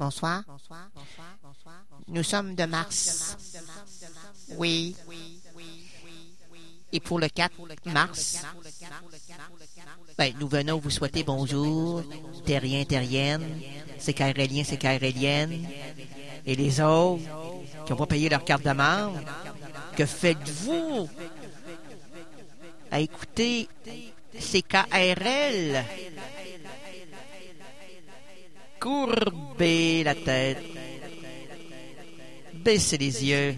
Bonsoir. Nous sommes de Mars. Oui. Et pour le 4 mars, ben, nous venons vous souhaiter bonjour, terriens, terriennes, c'est KRLiens, c'est et les autres qui n'ont pas payé leur carte de membre. Que faites-vous? À écouter CKRL? Courbez la tête. Baissez les yeux.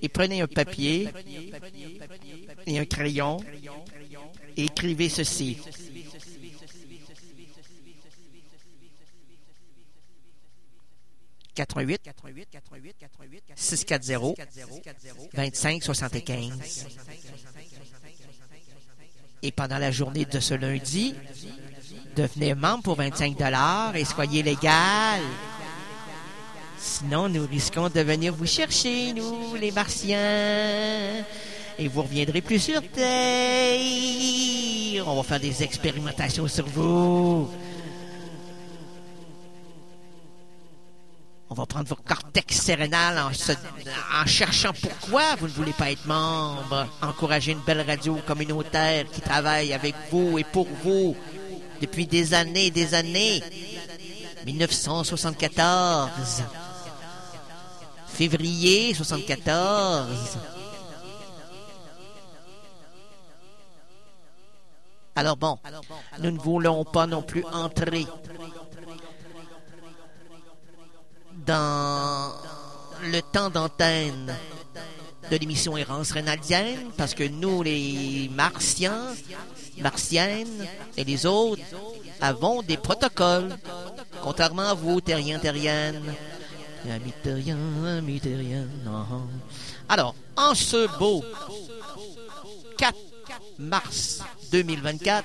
Et prenez un papier et un crayon et écrivez ceci. « 88 640 25 75 et pendant la journée de ce lundi, devenez membre pour 25 dollars et soyez légal. Sinon, nous risquons de venir vous chercher, nous, les martiens. Et vous reviendrez plus sur Terre. On va faire des expérimentations sur vous. On va prendre vos cortex sérénales en, en cherchant pourquoi vous ne voulez pas être membre. Encourager une belle radio communautaire qui travaille avec vous et pour vous depuis des années et des années. 1974. Février 74. Alors bon, nous ne voulons pas non plus entrer dans le temps d'antenne de l'émission Errance Rénaldienne, parce que nous, les Martiens, Martiennes et les autres, avons des protocoles, contrairement à vous, Terriens, Terriennes. Alors, en ce beau 4 mars 2024,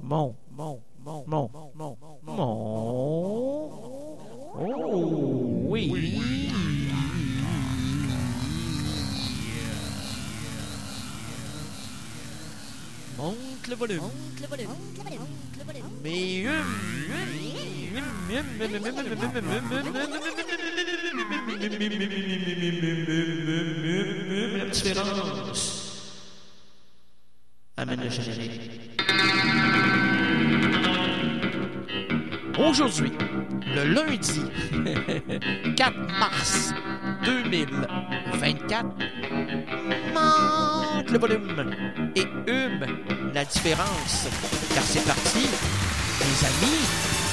bon, bon, bon, bon. Oh, oui. Monte le volume. Mais la différence. Amène le générique. Aujourd'hui, le lundi 4 mars 2024, monte le volume et hume la différence. Car c'est parti, les amis.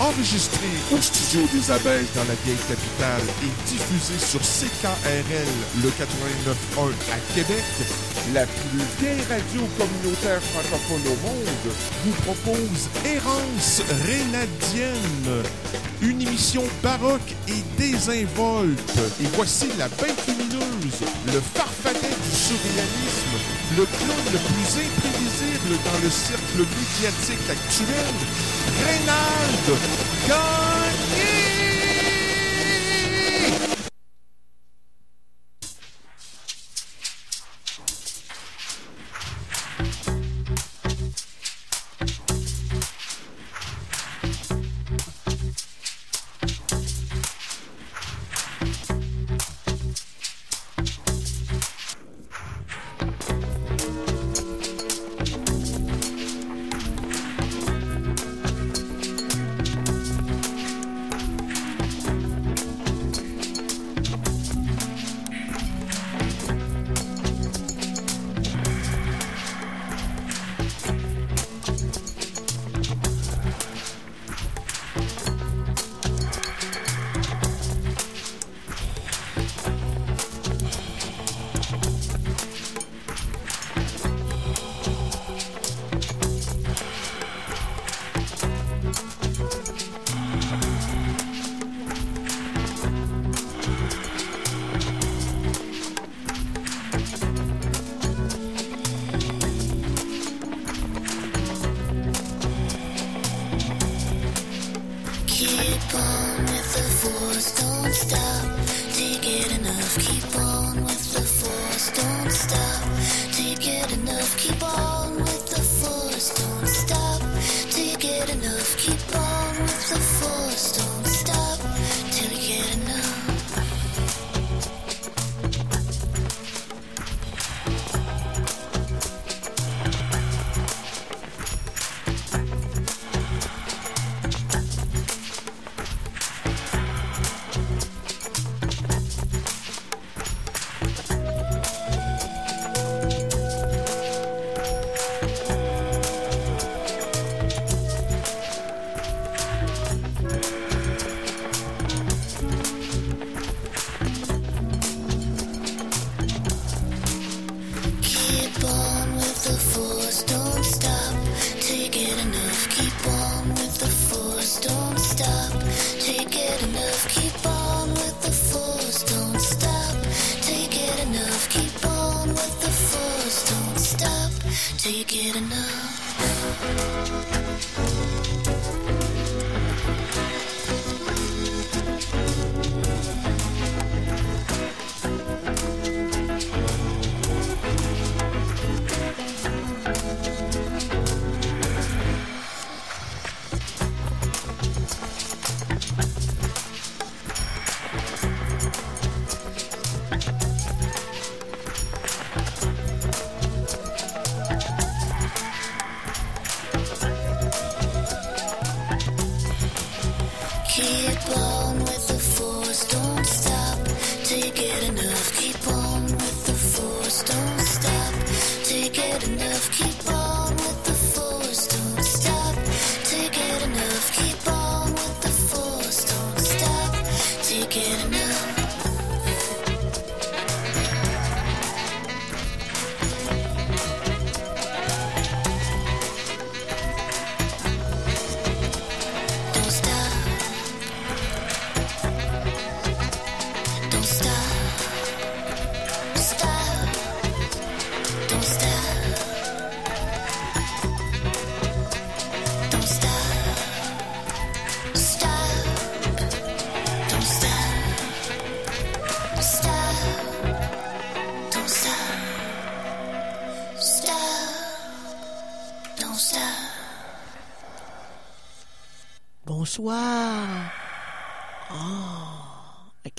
Enregistré au studio des Abeilles dans la vieille capitale et diffusé sur CKRL le 89.1 à Québec, la plus vieille radio communautaire francophone au monde vous propose Errance Rénadienne, une émission baroque et désinvolte. Et voici la bête lumineuse, le farfadet du surréalisme, le clown le plus imprévisible dans le cercle médiatique actuel, Reinaldo. Gol!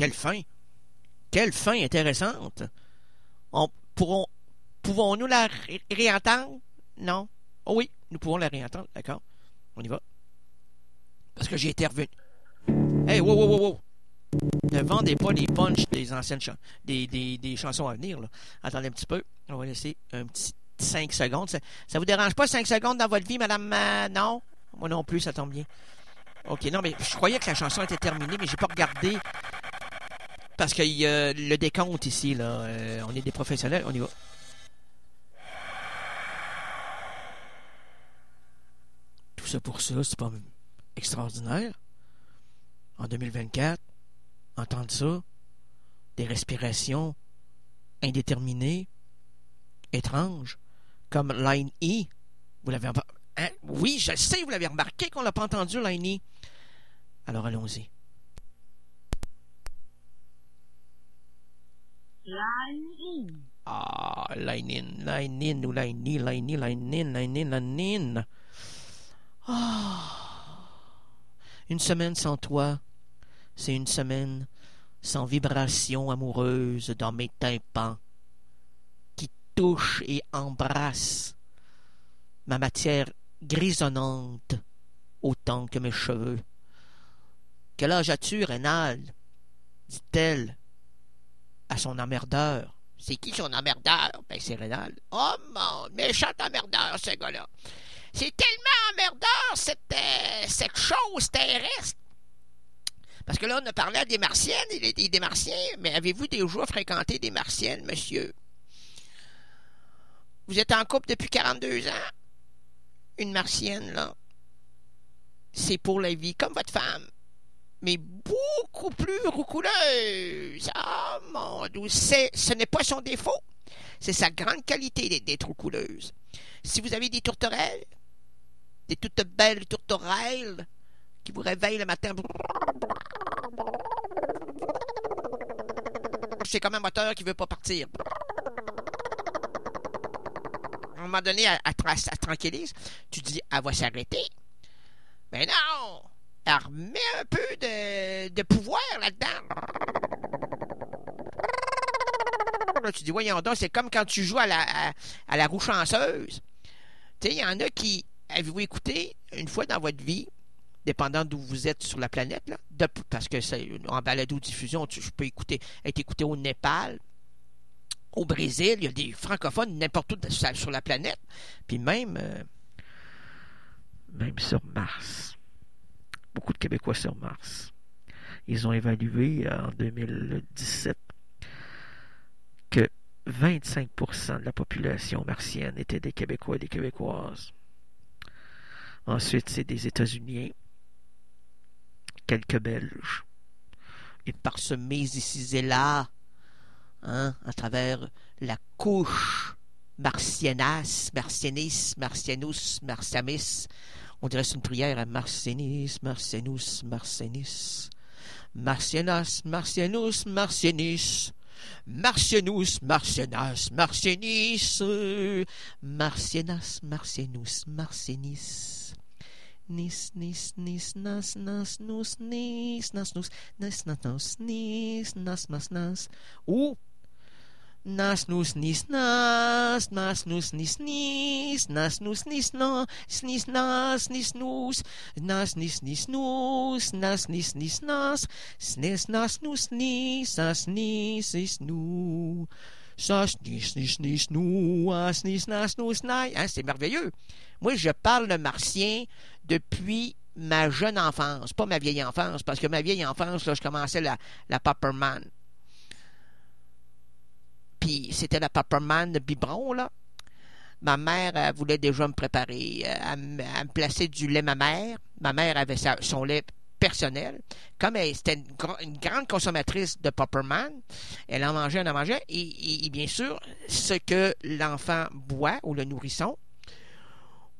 Quelle fin. Quelle fin intéressante. On pourrons, pouvons-nous la ré- réentendre? Non. Oh oui, nous pouvons la réentendre. D'accord. On y va. Parce que j'ai été revenu. Hey, wow, wow, wow, wow. Ne vendez pas les punchs des anciennes chansons, des, des, des chansons à venir. Là. Attendez un petit peu. On va laisser un petit 5 secondes. Ça, ça vous dérange pas 5 secondes dans votre vie, madame? euh, non? Moi non plus, ça tombe bien. Ok, non, mais je croyais que la chanson était terminée, mais j'ai pas regardé. Parce qu'il y a le décompte ici, là. Euh, on est des professionnels, on y va. Tout ça pour ça, c'est pas extraordinaire. En 2024, entendre ça, des respirations indéterminées, étranges, comme Line E. Vous l'avez Hein? Oui, je sais, vous l'avez remarqué qu'on l'a pas entendu, Line E. Alors allons-y. Ah, line in, line in, ou line in, line in, line in, line in, line in. Ah. Une semaine sans toi, c'est une semaine sans vibration amoureuse dans mes tympans, qui touche et embrasse ma matière grisonnante autant que mes cheveux. Quel âge as-tu, Rénal dit-elle à son emmerdeur. C'est qui son emmerdeur? Ben, c'est Rénal. Oh mon méchant emmerdeur, ce gars-là. C'est tellement emmerdeur, cette, euh, cette chose terrestre. Parce que là, on a parlé à des martiennes et des, des martiens, mais avez-vous déjà fréquenté des martiennes, monsieur? Vous êtes en couple depuis 42 ans? Une martienne, là. C'est pour la vie, comme votre femme mais beaucoup plus roucouleuse. Ah, mon Dieu, ce n'est pas son défaut. C'est sa grande qualité d'être, roucouleuse. Si vous avez des tourterelles, des toutes belles tourterelles qui vous réveillent le matin, c'est comme un moteur qui veut pas partir. À un moment donné, elle, elle tra- elle tranquillise. Tu dis, elle va s'arrêter. Mais non! Elle remet un peu de, pouvoir là-dedans. Là, tu dis, voyons donc, c'est comme quand tu joues à la, à, la roue chanceuse. Tu sais, il y en a qui, avez-vous écouté, une fois dans votre vie, dépendant d'où vous êtes sur la planète, là, parce que c'est en balado-diffusion, tu, je peux écouter, être écouté au Népal, au Brésil, il y a des francophones n'importe où sur la planète, puis même, euh, même sur Mars beaucoup de Québécois sur Mars. Ils ont évalué en 2017 que 25% de la population martienne était des Québécois et des Québécoises. Ensuite, c'est des États-Unis, quelques Belges. Et parsemés ici et là, hein, à travers la couche Martianas, Martianis, Martianus, Martiamis. On dirait une prière à Martianis, Martianus, Martianis. Martianas, Martianus, Martianis. Martianus, Martianas, Martianis. Martianas, Martianus, Martianis. Nis, nis, nis, nas, nas, nous, nis, nas, nous, nas, nas, nos, nis, nas, nas, nas. Ou Nas nus nis nas, nas nus nis nis, nas nus nis no, snis nas nis nus, nas nis nis nus, nas nis nis nas, snis nas nus nis, nis is nous. Sas nis nis nis nous, as nis nas nai. Hein, c'est merveilleux. Moi, je parle le martien depuis ma jeune enfance, pas ma vieille enfance, parce que ma vieille enfance, là, je commençais la, la. Puis c'était la Paperman biberon, là. Ma mère voulait déjà me préparer à, me- à me placer du lait ma mère. Ma mère avait son lait personnel. Comme elle c'était une, grande consommatrice de Popperman, elle en mangeait, elle en mangeait. Et, bien sûr, ce que l'enfant boit, ou le nourrisson,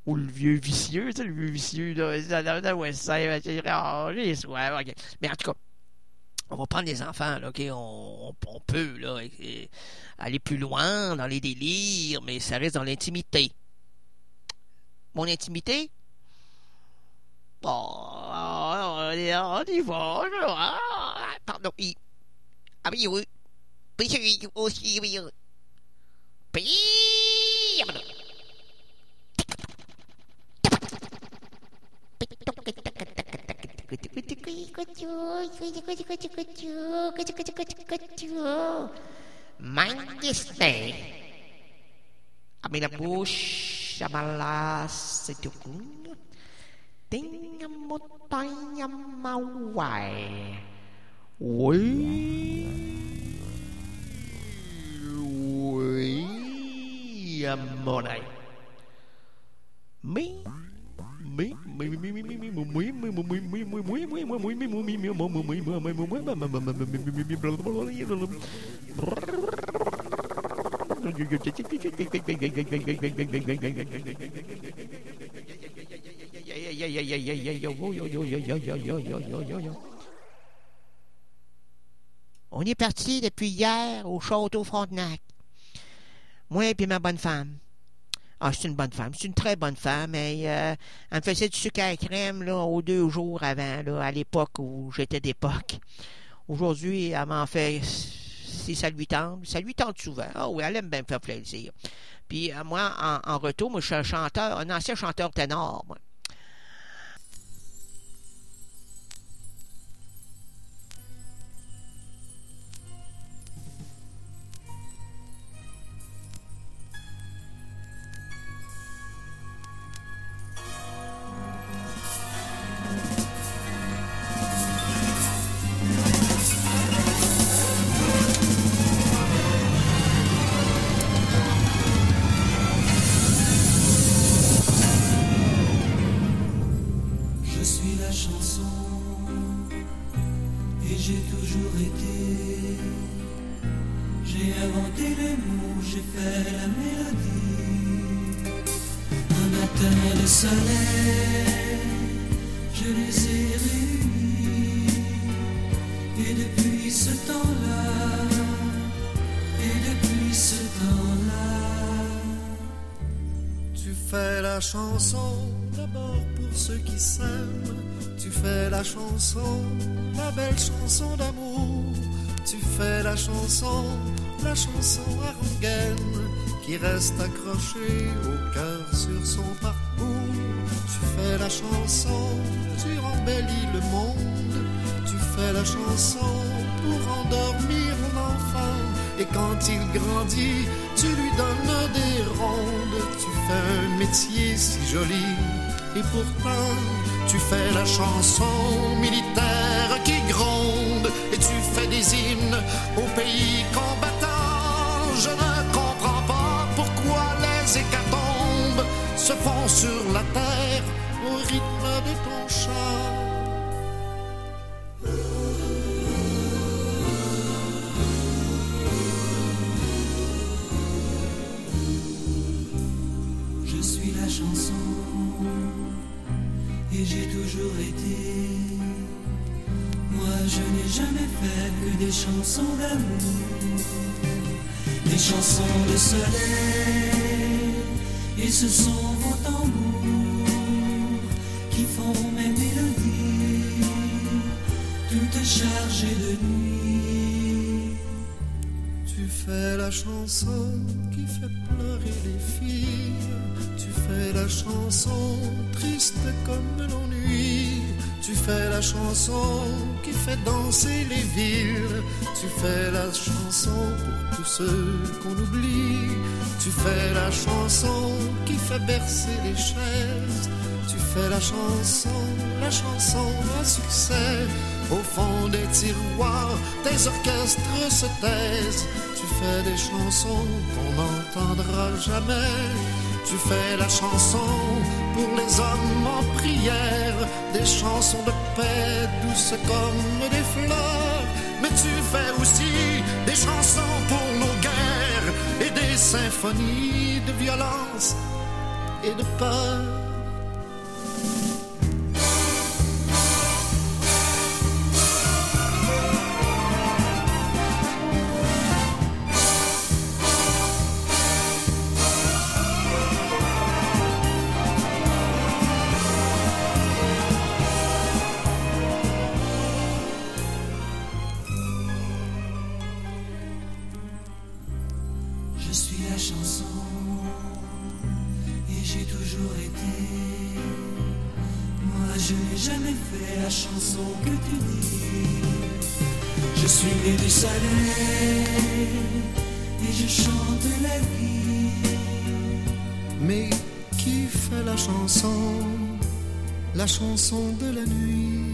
ou le vieux vicieux, tu le vieux vicieux, là, ça, ouais, ça, j'ai soif. Mais en tout cas, on va prendre les enfants, OK? On, peut, là, aller plus loin dans les délires, mais ça reste dans l'intimité. Mon intimité? Bon, on y va. Ah, Pardon, oui. Ah oui, oui. Puis aussi, oui. Mind stay. Abinabush, abalas, itukun. Tenha montanha mauai. Oi. Oi. Me, me, On est parti depuis hier au château Frontenac. Moi et puis ma bonne femme. Ah, c'est une bonne femme. C'est une très bonne femme. Elle, euh, elle me faisait du sucre à crème là, aux deux jours avant, à l'époque où j'étais d'époque. Aujourd'hui, elle m'en fait si ça lui tente. Ça lui tente souvent. Ah oui, elle aime bien me faire plaisir. Puis euh, moi, en, retour, moi, je suis un chanteur, un ancien chanteur ténor. J'ai toujours été. J'ai inventé les mots, j'ai fait la mélodie. Un matin de soleil, je les ai réunis. Et depuis ce temps-là, et depuis ce temps-là. Tu fais la chanson d'abord pour ceux qui s'aiment. Tu fais la chanson, la belle chanson d'amour. Tu fais la chanson, la chanson à rengaine qui reste accrochée au cœur sur son parcours. Tu fais la chanson, tu embellis le monde. Tu fais la chanson pour endormir mon enfant. Et quand il grandit, tu lui donnes des rondes. Tu fais un métier si joli. Et pourtant, tu fais la chanson militaire qui gronde. Et tu fais des hymnes au pays combattant. Je ne comprends pas pourquoi les hécatombes se font sur la terre au rythme de ton chant. J'ai toujours été. Moi je n'ai jamais fait que des chansons d'amour, des chansons de soleil, et ce sont vos tambours qui font mes mélodies, toutes chargées de nuit. Tu fais la chanson qui fait pleurer les filles. Tu fais la chanson triste comme l'ennui. Tu fais la chanson qui fait danser les villes. Tu fais la chanson pour tous ceux qu'on oublie. Tu fais la chanson qui fait bercer les chaises. Tu fais la chanson, la chanson à succès. Au fond des tiroirs, des orchestres se taisent. Tu fais des chansons qu'on n'entendra jamais. Tu fais la chanson pour les hommes en prière, des chansons de paix douces comme des fleurs. Mais tu fais aussi des chansons pour nos guerres et des symphonies de violence et de peur. Soleil et je chante la vie. Mais qui fait la chanson, la chanson de la nuit?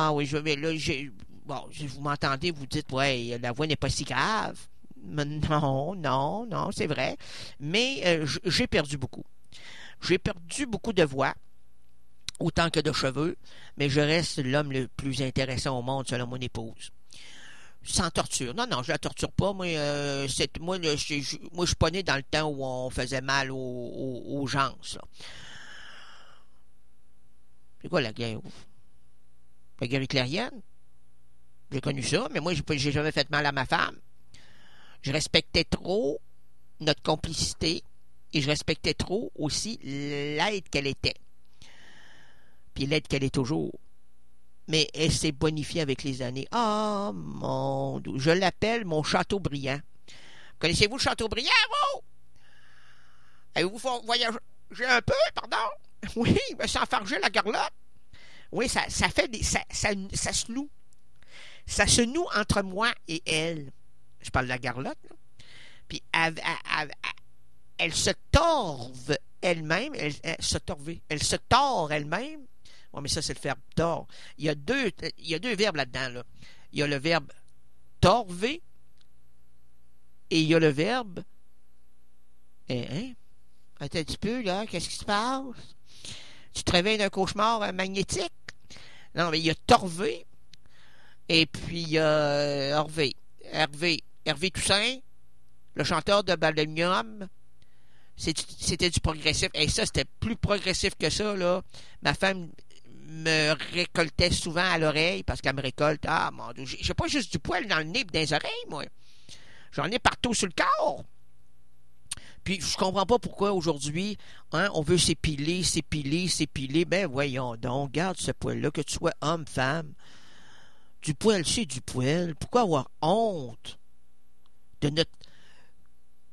Ah oui, je vais là, j'ai. Bon, vous m'entendez, vous dites, ouais, la voix n'est pas si grave. Non, non, non, c'est vrai. Mais euh, j'ai perdu beaucoup. J'ai perdu beaucoup de voix, autant que de cheveux, mais je reste l'homme le plus intéressant au monde selon mon épouse. Sans torture. Non, non, je la torture pas. Moi, euh, moi, je, je- moi, je suis pas né dans le temps où on faisait mal aux, aux, gens. C'est quoi la guerre? La guerre hitlérienne. J'ai connu ça, mais moi, j'ai jamais fait mal à ma femme. Je respectais trop notre complicité et je respectais trop aussi l'aide qu'elle était. Puis l'aide qu'elle est toujours. Mais elle s'est bonifiée avec les années. Ah, mon Dieu. Je l'appelle mon château Connaissez-vous le château brillant, vous? Avez-vous voyagé un peu, pardon? Oui, mais sans farger la garlotte. Oui, ça, ça fait des. Ça, ça, ça se noue. Ça se noue entre moi et elle. Je parle de la garlotte. Puis elle, se torve elle-même. Elle, elle se torve. Elle se tord elle-même. Oui, mais ça, c'est le verbe tord. Il y a deux, il y a deux verbes là-dedans. Là. Il y a le verbe torver et il y a le verbe. Eh, hein? Attends un petit peu, là. Qu'est-ce qui se passe? Tu te réveilles d'un cauchemar euh, magnétique? Non, mais il y a Torvé et puis il y a Hervé. Hervé. Hervé Toussaint, le chanteur de Balenium. C'était du progressif. Et ça, c'était plus progressif que ça, là. Ma femme me récoltait souvent à l'oreille parce qu'elle me récolte. Ah, mon Dieu. J'ai pas juste du poil dans le nez et oreilles, moi. J'en ai partout sur le corps. Puis je comprends pas pourquoi aujourd'hui, hein, on veut s'épiler, s'épiler, s'épiler. Ben voyons donc, garde ce poil-là, que tu sois homme, femme. Du poil, c'est du poil. Pourquoi avoir honte? de notre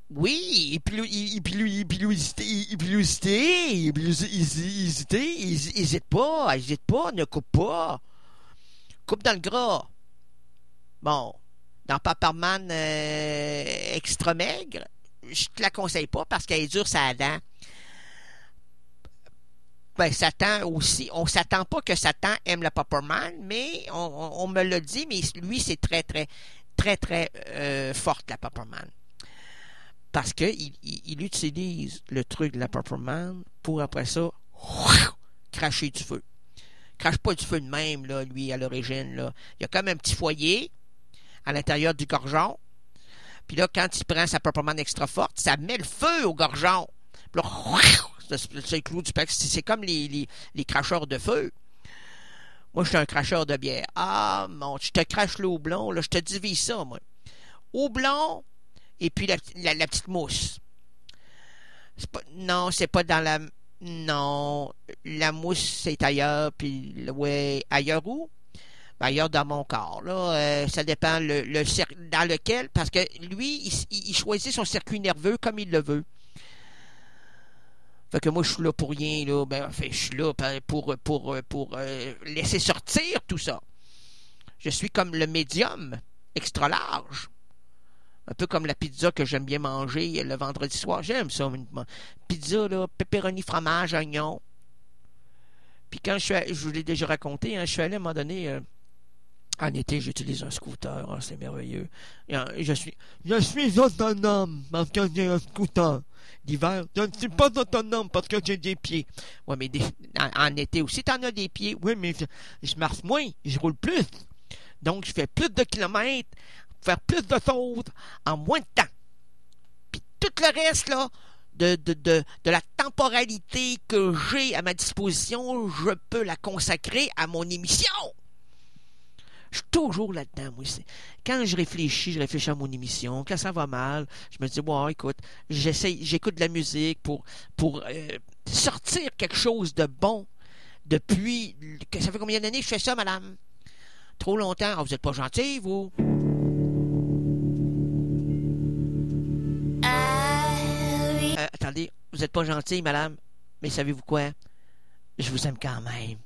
oui, hésitez, hésite pas, hésite pas, ne coupe pas. Coupe dans le gras. Bon, dans Paperman euh, extra maigre, je te la conseille pas parce qu'elle est dure ça dent. Ben, Satan aussi, on s'attend pas que Satan aime le Paperman, mais on, me l'a dit, mais lui, c'est très, très, très, très euh, forte, la Paperman parce qu'il il, utilise le truc de la Man pour après ça cracher du feu. Crache pas du feu de même, lui, à l'origine. Il y a comme un petit foyer à l'intérieur du gorgeon. Puis là, quand il prend sa Man extra forte, ça met le feu au gorgeon. Puis là, c'est clou du C'est comme les, cracheurs de feu. Moi, je suis un cracheur de bière. Ah, mon, je te crache le houblon, là, je te divise ça, moi. Houblon, et puis la, petite mousse. Non, c'est pas dans la. Non, la mousse, c'est ailleurs, puis ouais, ailleurs où? Ailleurs dans mon corps. Là, euh, ça dépend le, le dans lequel, parce que lui, il, choisit son circuit nerveux comme il le veut. Fait que moi, je suis là pour rien, là. Ben, fait, je suis là pour, pour, pour euh, laisser sortir tout ça. Je suis comme le médium extra large. Un peu comme la pizza que j'aime bien manger le vendredi soir. J'aime ça. Pizza, là, pepperoni, fromage, oignon. Puis quand je suis je vous l'ai déjà raconté, hein, je suis allé à un moment donné, euh, en été, j'utilise un scooter. Hein, c'est merveilleux. je suis, je suis autonome parce que j'ai un scooter. D'hiver, je ne suis pas autonome parce que j'ai des pieds. Ouais, mais en, été aussi, tu en as des pieds. Oui, mais je, je marche moins, je roule plus. Donc, je fais plus de kilomètres faire plus de choses en moins de temps. Puis tout le reste, de la temporalité que j'ai à ma disposition, je peux la consacrer à mon émission. Je suis toujours là-dedans, moi. Quand je réfléchis, je réfléchis à mon émission. Quand ça va mal, je me dis, bon, écoute, j'essaie, j'écoute de la musique pour, pour euh, sortir quelque chose de bon depuis. Ça fait combien d'années que je fais ça, madame? Trop longtemps. Ah, vous n'êtes pas gentil, vous? attendez, vous n'êtes pas gentil, madame, mais savez-vous quoi? Je vous aime quand même.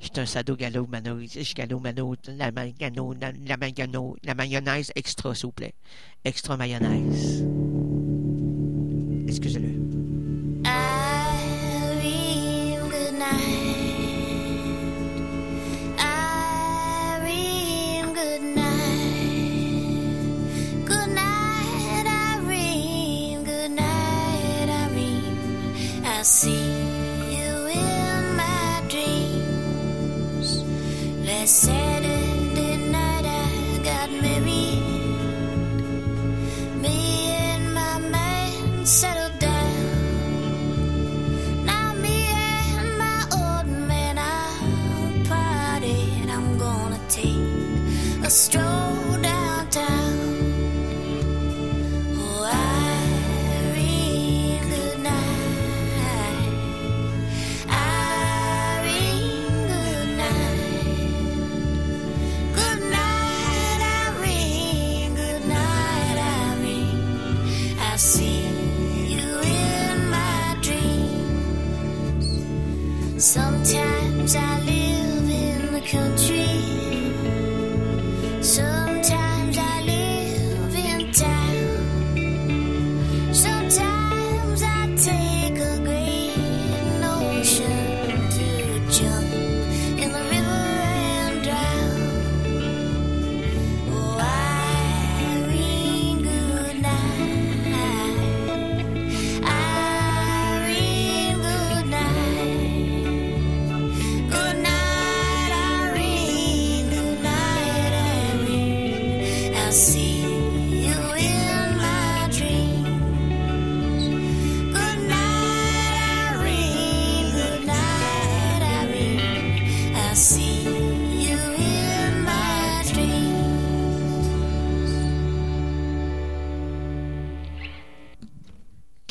Je suis un sado gallo mano, je gallo mano, la mangano, la, la mangano, la mayonnaise extra, s'il vous plaît. Extra mayonnaise. Excusez-le. I see Last Saturday night I got married. Me and my man settled down. Now me and my old man. I'm gonna take a stroll in the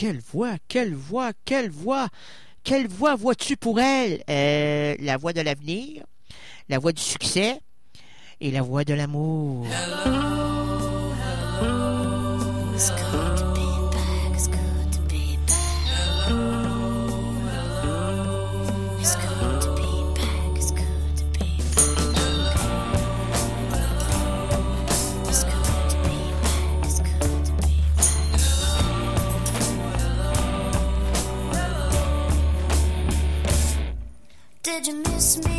Quelle voix, quelle voix, quelle voix, quelle voix vois-tu pour elle? Euh, la voix de l'avenir, la voix du succès et la voix de l'amour. Did you miss me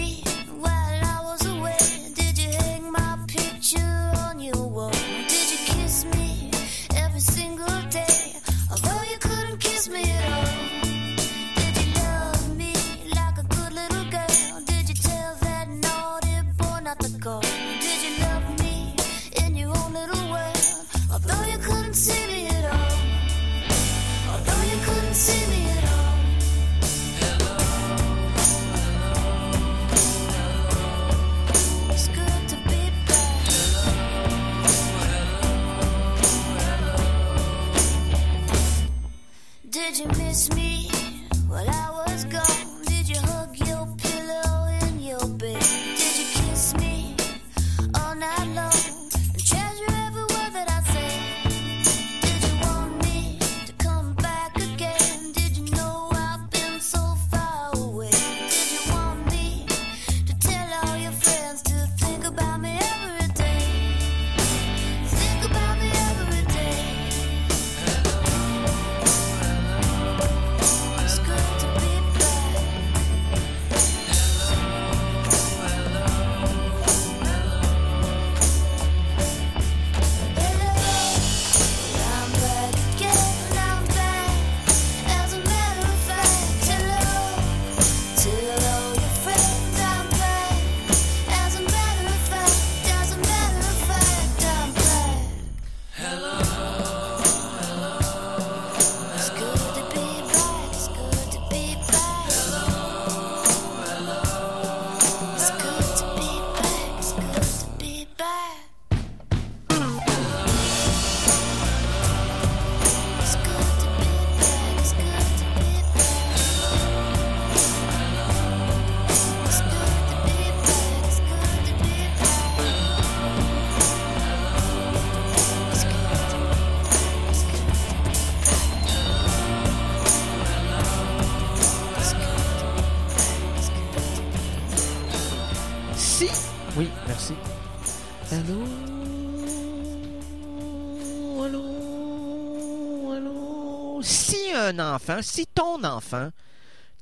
si ton enfant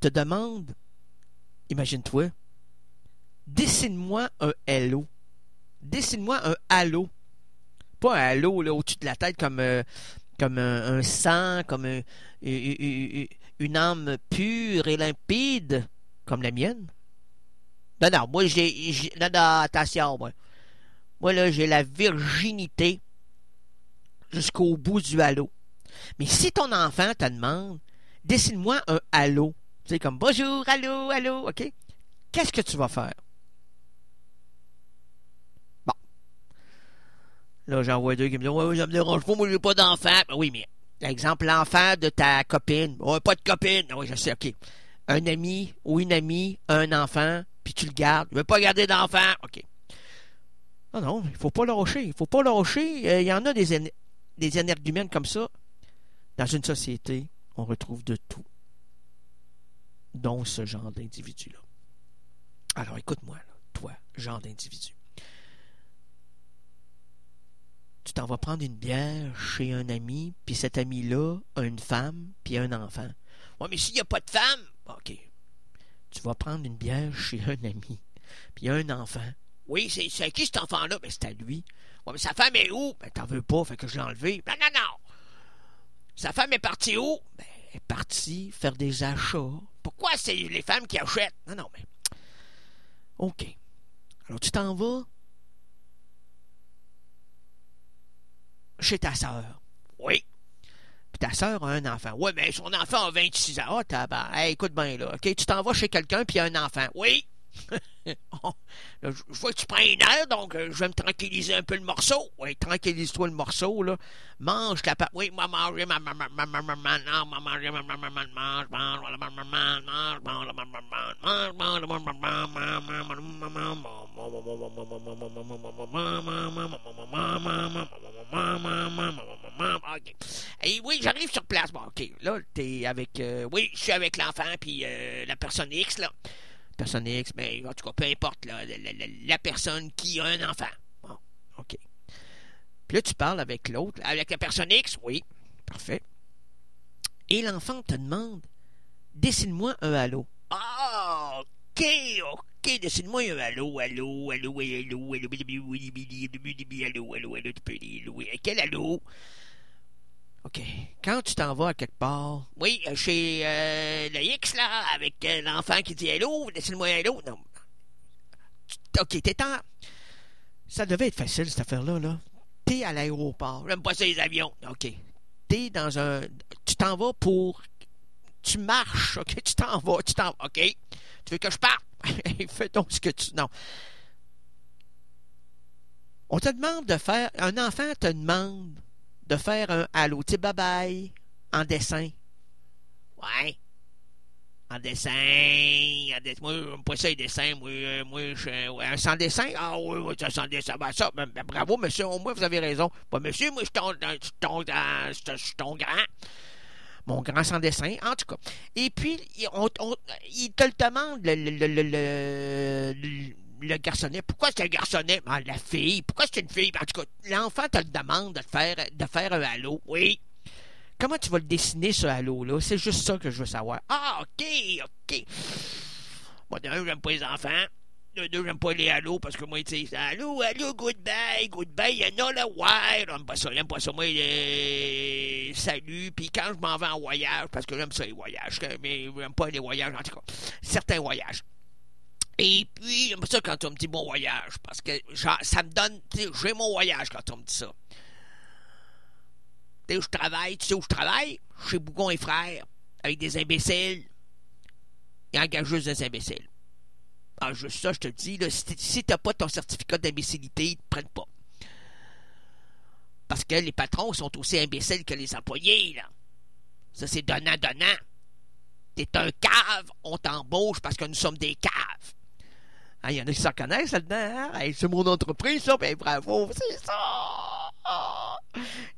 te demande, imagine-toi, dessine-moi un hello. Dessine-moi un halo. Pas un halo au-dessus de la tête comme, euh, comme un, sang, comme une âme pure et limpide, comme la mienne. Non, non, moi j'ai. Non, non. Moi, là, j'ai la virginité jusqu'au bout du halo. Mais si ton enfant te demande, dessine-moi un halo, tu sais, comme bonjour, allô, allô, OK? Qu'est-ce que tu vas faire? Bon. Là, j'en vois deux qui me disent, ouais, ouais, ça me dérange pas, moi, j'ai pas d'enfant. Ben oui, mais, exemple, l'enfant de ta copine. Ouais, pas de copine. Oui, je sais, OK. Un ami ou une amie, un enfant, puis tu le gardes. Il veut pas garder d'enfant. OK. Non, non, il faut pas lâcher. Il faut pas lâcher. Euh, Il y en a des, des énergumènes comme ça. Dans une société, on retrouve de tout, dont ce genre d'individu-là. Alors, écoute-moi, toi, genre d'individu. Tu t'en vas prendre une bière chez un ami, puis cet ami-là a une femme, puis un enfant. Ouais, mais s'il n'y a pas de femme, OK. Tu vas prendre une bière chez un ami, puis un enfant. Oui, c'est c'est à qui cet enfant-là? Ben, c'est à lui. Ouais, mais sa femme est où? Ben, t'en veux pas, fait que je l'ai enlevé. Ben, non, non! Sa femme est partie où? Ben, elle est partie faire des achats. Pourquoi c'est les femmes qui achètent? Non, non, mais. OK. Alors, tu t'en vas chez ta sœur. Oui. Puis ta sœur a un enfant. Oui, mais son enfant a 26 ans. Ah, tabac. Hey, écoute bien, là. OK, tu t'en vas chez quelqu'un, puis a un enfant. Oui je vois que tu prends une heure, donc je vais me tranquilliser un peu le morceau. Oui, tranquillise-toi le morceau, là. Mange la pâte. Oui, maman, oui, j'arrive sur place. Bon, OK. Là, t'es avec... Oui, je suis avec l'enfant, puis la personne X, là. Personne X, mais en tout cas, peu importe, là, la, la- la- personne qui a un enfant. Bon, OK. Puis là, tu parles avec l'autre, avec la personne X, oui. Parfait. Et l'enfant te demande Dessine-moi un halo. Ah, OK, OK, dessine-moi un halo, halo, halo, halo, halo, halo, halo, halo, halo, tu peux dire halo. Quel halo? OK. Quand tu t'en vas à quelque part, oui, chez euh, le X, là, avec euh, l'enfant qui dit hello, dessine-moi hello. Non. OK, t'es en. Ça devait être facile, cette affaire-là, là. T'es à l'aéroport. J'aime pas ça, les avions. OK. T'es dans un. Tu t'en vas pour. Tu marches, OK? Tu t'en vas, tu t'en vas, OK? Tu veux que je parte? Fais donc ce que tu. Non. On te demande de faire. Un enfant te demande de faire un allô, sais, bye bye, en dessin. Ouais. En dessin. En. Moi, j'aime pas ça, les dessins. Moi, euh, moi je, ouais, sans dessin. Ah oui, oui, ça sans dessin. Ben, ça, ben, ben, bravo, monsieur. Au moins, vous avez raison. Ben, monsieur, moi, je suis ton, je suis ton, euh, je ton grand. Mon grand sans dessin, en tout cas. Et puis, il- on, il te le demande, le, le- garçonnet. Pourquoi c'est un garçonnet? Ah, la fille. Pourquoi c'est une fille? En tout cas, l'enfant te le demande de, faire, de faire un halo? Oui. Comment tu vas le dessiner, ce halo-là? C'est juste ça que je veux savoir. Ah, OK, OK. Moi, d'un, j'aime pas les enfants. De deux, j'aime pas les halos parce que moi, tu sais, allô, allô, goodbye, goodbye, il y en a là, ouais. J'aime pas ça, j'aime pas ça. Moi, les... salut. Puis quand je m'en vais en voyage, parce que j'aime ça, les voyages, mais j'aime pas les voyages, en tout cas, certains voyages. Et puis, ça quand on me dit bon voyage, parce que ça me donne, j'ai mon voyage quand on me dit ça. Tu sais où je travaille, tu sais où je travaille? Chez Bougon et Frères, avec des imbéciles. Ils engagent juste des imbéciles. Ah, juste ça, je te dis, là, si t'as pas ton certificat d'imbécilité, ils te prennent pas. Parce que les patrons sont aussi imbéciles que les employés, là. Ça, c'est donnant-donnant. T'es un cave, on t'embauche parce que nous sommes des caves. Il y en a qui s'en connaissent là-dedans. Hein? C'est mon entreprise, ça. Ben bravo, c'est ça.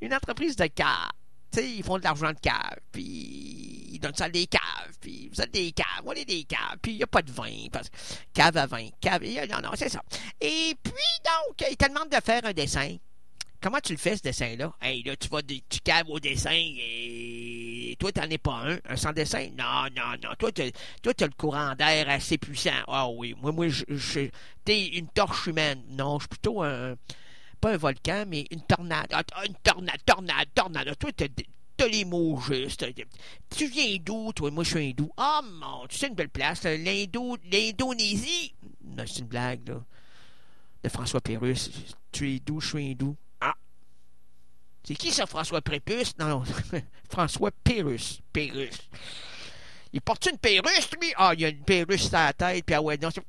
Une entreprise de cave. Tu sais, ils font de l'argent de cave, puis ils donnent ça à des caves, puis vous êtes des caves, on est des caves, puis il n'y a pas de vin, parce que cave à vin, cave, non, non, c'est ça. Et puis, donc, ils te demandent de faire un dessin. Comment tu le fais, ce dessin-là? Hey, là, tu vas, tu caves au dessin, et toi, t'en es pas un, un sans dessin? Non, non, non, toi, t'as, toi, t'as le courant d'air assez puissant. Ah oui, moi, moi, je, je- t'es une torche humaine. Non, je suis plutôt un, pas un volcan, mais une tornade. Ah, une tornade, tornade, tornade. Toi, t'as, les mots justes. Tu viens d'où, toi? Moi, je suis hindou. Ah, mon, tu sais une belle place, l'Indonésie. Non, c'est une blague, là. De François Pérusse. Tu es d'où, je suis hindou. Ah. C'est qui ça, François Prépuce? Non. François Pérusse. Pérusse. Il porte une Pérusse, lui? Ah, il a une Pérusse sur la tête, puis ah ouais, non, c'est...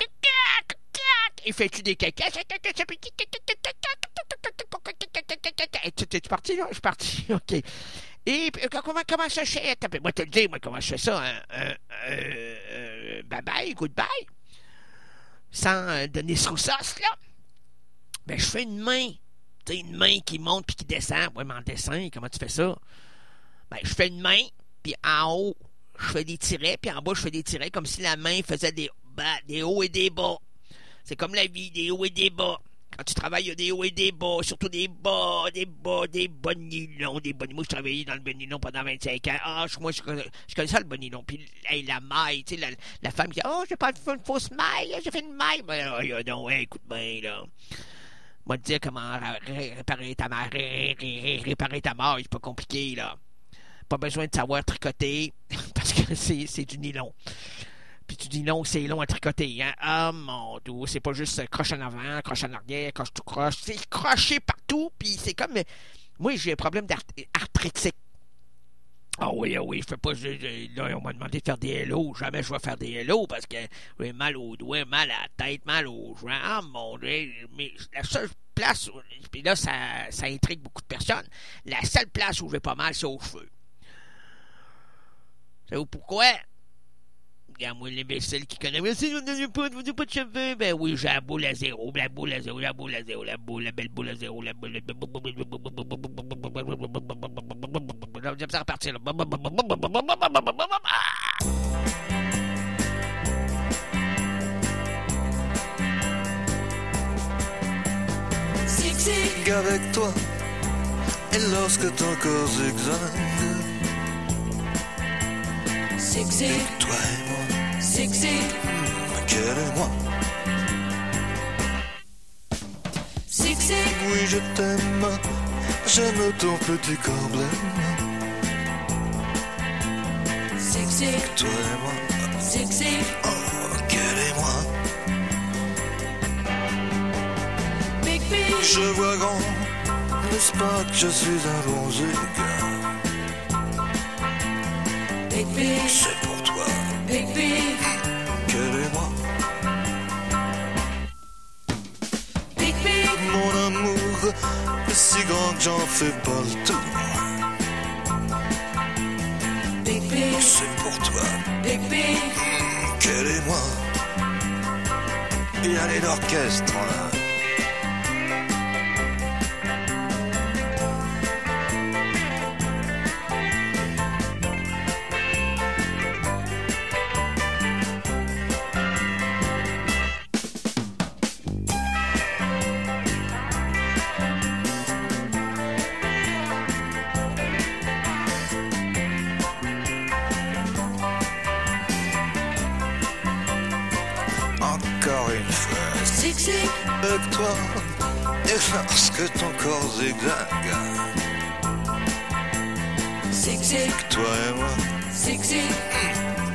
Il fait-tu des caca? Tu parti, là? Je suis parti, OK. Et comment, comment ça se fait? Moi, te le dire, moi, comment je fais ça? hein? Euh, euh, euh, bye-bye, goodbye. Sans euh, donner sous sauce, là. Ben, je fais une main. Tu une main qui monte puis qui descend. Ouais, mais en dessin, comment tu fais ça? Ben, je fais une main, puis en haut, je fais des tirets, puis en bas, je fais des tirets comme si la main faisait des bas, des hauts et des bas. C'est comme la vie, des hauts et des bas. Quand tu travailles, il y a des hauts et des bas, surtout des bas, des bas, des bas nylons, des bas Moi, je travaillais dans le bon nylon pendant 25 ans. Ah, je- moi, je connais, je connais ça, le bon nylon. Puis, la maille, tu sais, la, la femme qui dit, oh, j'ai pas fait une fausse maille, j'ai fait une maille. Ben, non, hey, écoute bien, là. Moi, te dire comment ré- ré- réparer ta mort, ré- ré- réparer ta mort, c'est pas compliqué, là. Pas besoin de savoir tricoter, parce que c'est du nylon. Puis tu dis non, c'est long à tricoter, hein. Ah mon dieu, c'est pas juste croche en avant, croche en arrière, croche tout croche. C'est croché partout, puis c'est comme. Moi, j'ai un problème d'arthritique. Ah oui, ah oui, je fais pas. je- là, on m'a demandé de faire des hello. Jamais je vais faire des hello parce que j'ai mal aux doigts, mal à la tête, mal aux joints. Ah mon dieu, mais la seule place, où- puis là, ça, ça intrigue beaucoup de personnes. La seule place où j'ai pas mal, c'est aux cheveux. Savez-vous pourquoi? Regarde-moi l'imbécile qui connaît. Mais si vous n'avez pas, vous n'avez pas de cheveux, ben oui, j'ai la boule à zéro, la boule à zéro, la boule à zéro, la boule, la belle boule à zéro, la boule. là, ça repartir. Là. Zig zig, Avec toi, et lorsque ton corps zigzague, zig zig, toi et moi, zig zig, quel est moi zig zig, Oui, je t'aime, j'aime ton petit corps zig zig, toi et moi, zig, oh, quel est moi. Big big, Je vois grand, n'est-ce pas que je suis un bon zig big big, C'est pour toi, big big, quel est moi big big, Mon amour si grand que j'en fais pas le tour big big, C'est pour toi, big big, quel est moi Et allez l'orchestre là. Avec toi, et lorsque ton corps zigzague, zig zig, toi et moi, zig zig,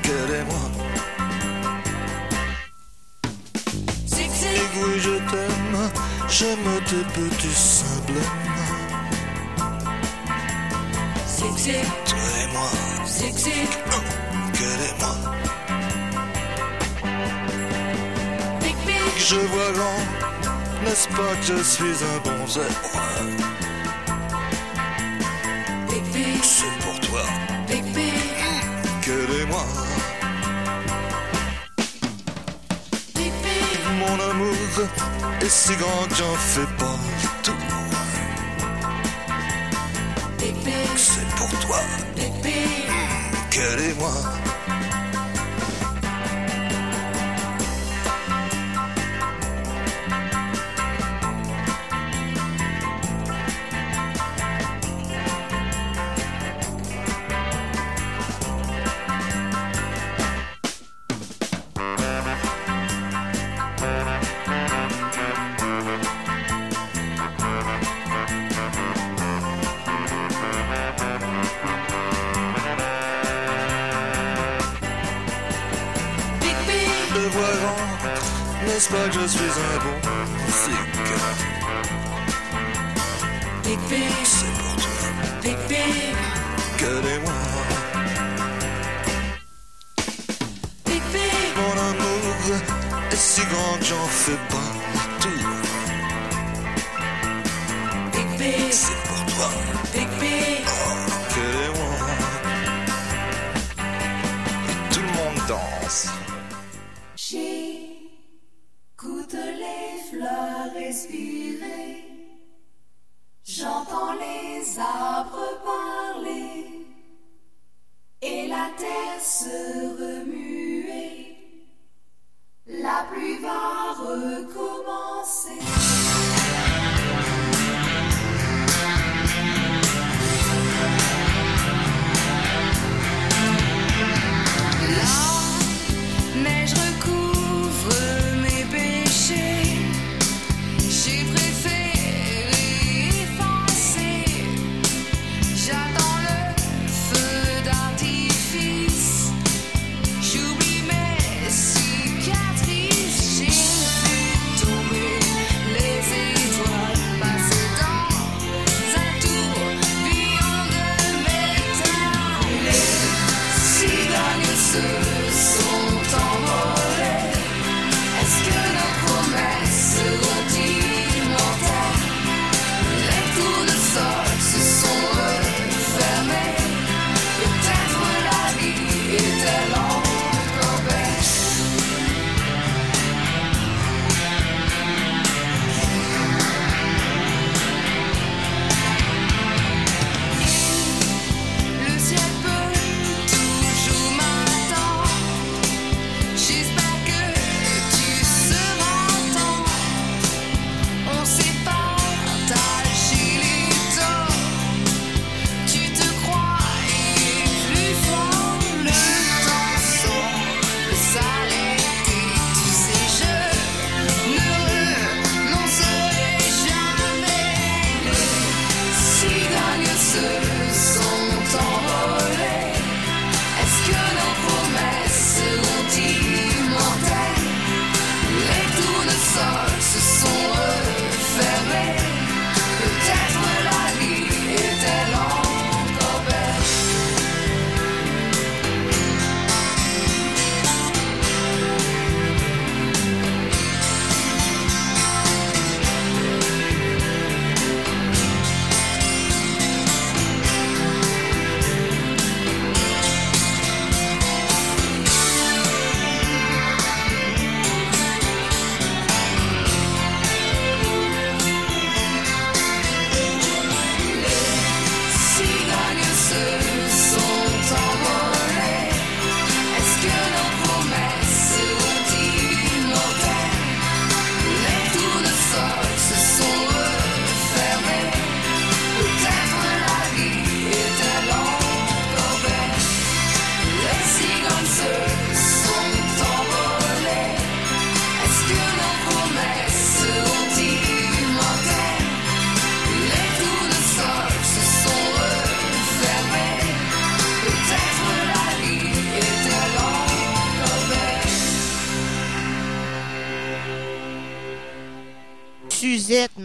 quel est moi zig Et zig, oui, je t'aime, j'aime tes petits blêmes, zig zig, toi et moi, zig zig, quel est moi big big, Je vois grand, n'est-ce pas que je suis un bon zèbre big big, C'est pour toi, big big, quel est moi big big, Mon amour est si grand que j'en fais pas big big, C'est pour toi, big big, quel est moi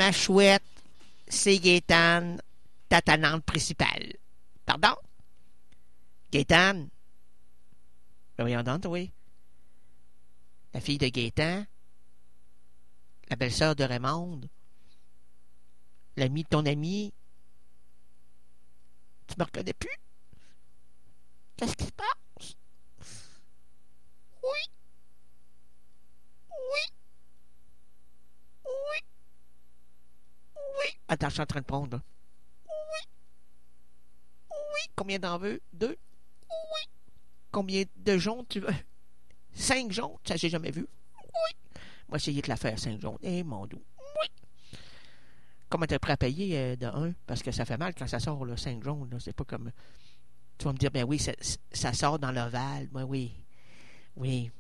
ma chouette. C'est Gaétane, ta tanante principale. Pardon? Gaétane? Ben voyons oui. La fille de Gaétan? La belle-sœur de Raymond? L'ami de ton ami? Tu me reconnais plus? Qu'est-ce qui se passe? Oui. Oui. Attends, je suis en train de prendre. Oui. Oui. Combien d'en veux? Deux? Oui. Combien de jaunes tu veux? Cinq jaunes? Ça, j'ai jamais vu. Oui. Moi, essayer de la faire, cinq jaunes. Eh, mon doux. Oui. Comment t'es prêt à payer euh, de un? Parce que ça fait mal quand ça sort, là, cinq jaunes. C'est pas comme... Tu vas me dire, ben oui, ça, ça sort dans l'ovale. Ben oui. Oui.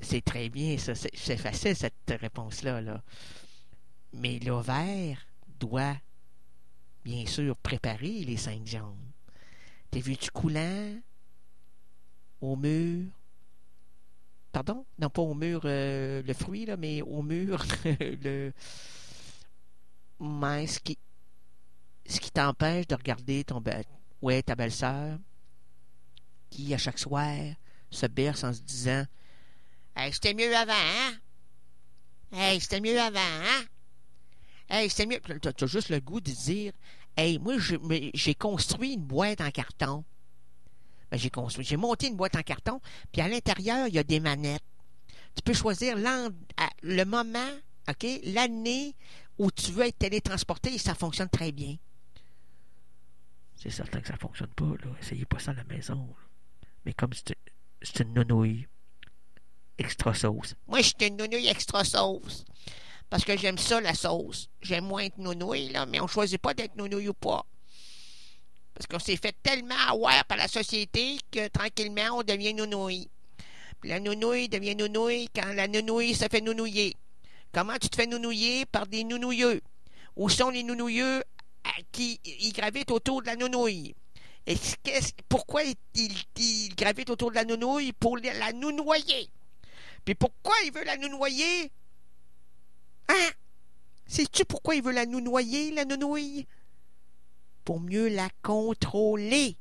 C'est très bien, ça. C'est c'est facile, cette réponse-là. Là. Mais l'ovaire doit, bien sûr, préparer les cinq jaunes. T'as vu du coulant au mur? Pardon? Non, pas au mur, euh, le fruit, mais au mur, le... Mais ce qui, t'empêche de regarder ton ouais, ta belle-sœur, qui, à chaque soir, se berce en se disant Hey, c'était mieux avant, hein? Hey, c'était mieux avant, hein? Hey, c'était mieux. T'as t'as juste le goût de dire Hey, moi, j'ai construit une boîte en carton. Ben, j'ai construit, j'ai monté une boîte en carton, puis à l'intérieur, il y a des manettes. Tu peux choisir le moment, OK, l'année où tu veux être télétransporté et ça fonctionne très bien. C'est certain que ça fonctionne pas, là. Essayez pas ça à la maison. Mais comme c'est c'est une nounouille extra sauce. Moi, je suis une nounouille extra sauce. Parce que j'aime ça, la sauce. J'aime moins être nounouille, là, mais on choisit pas d'être nounouille ou pas. Parce qu'on s'est fait tellement avoir par la société que tranquillement, on devient nounouille. Puis la nounouille devient nounouille quand la nounouille se fait nounouiller. Comment tu te fais nounouiller? Par des nounouilleux. Où sont les nounouilleux qui ils gravitent autour de la nounouille? Pourquoi ils, ils- ils gravitent autour de la nounouille? Pour la nounouiller. Puis pourquoi il veut la nounouiller? Hein? Sais-tu pourquoi il veut la nounouiller, la nounouille? Pour mieux la contrôler.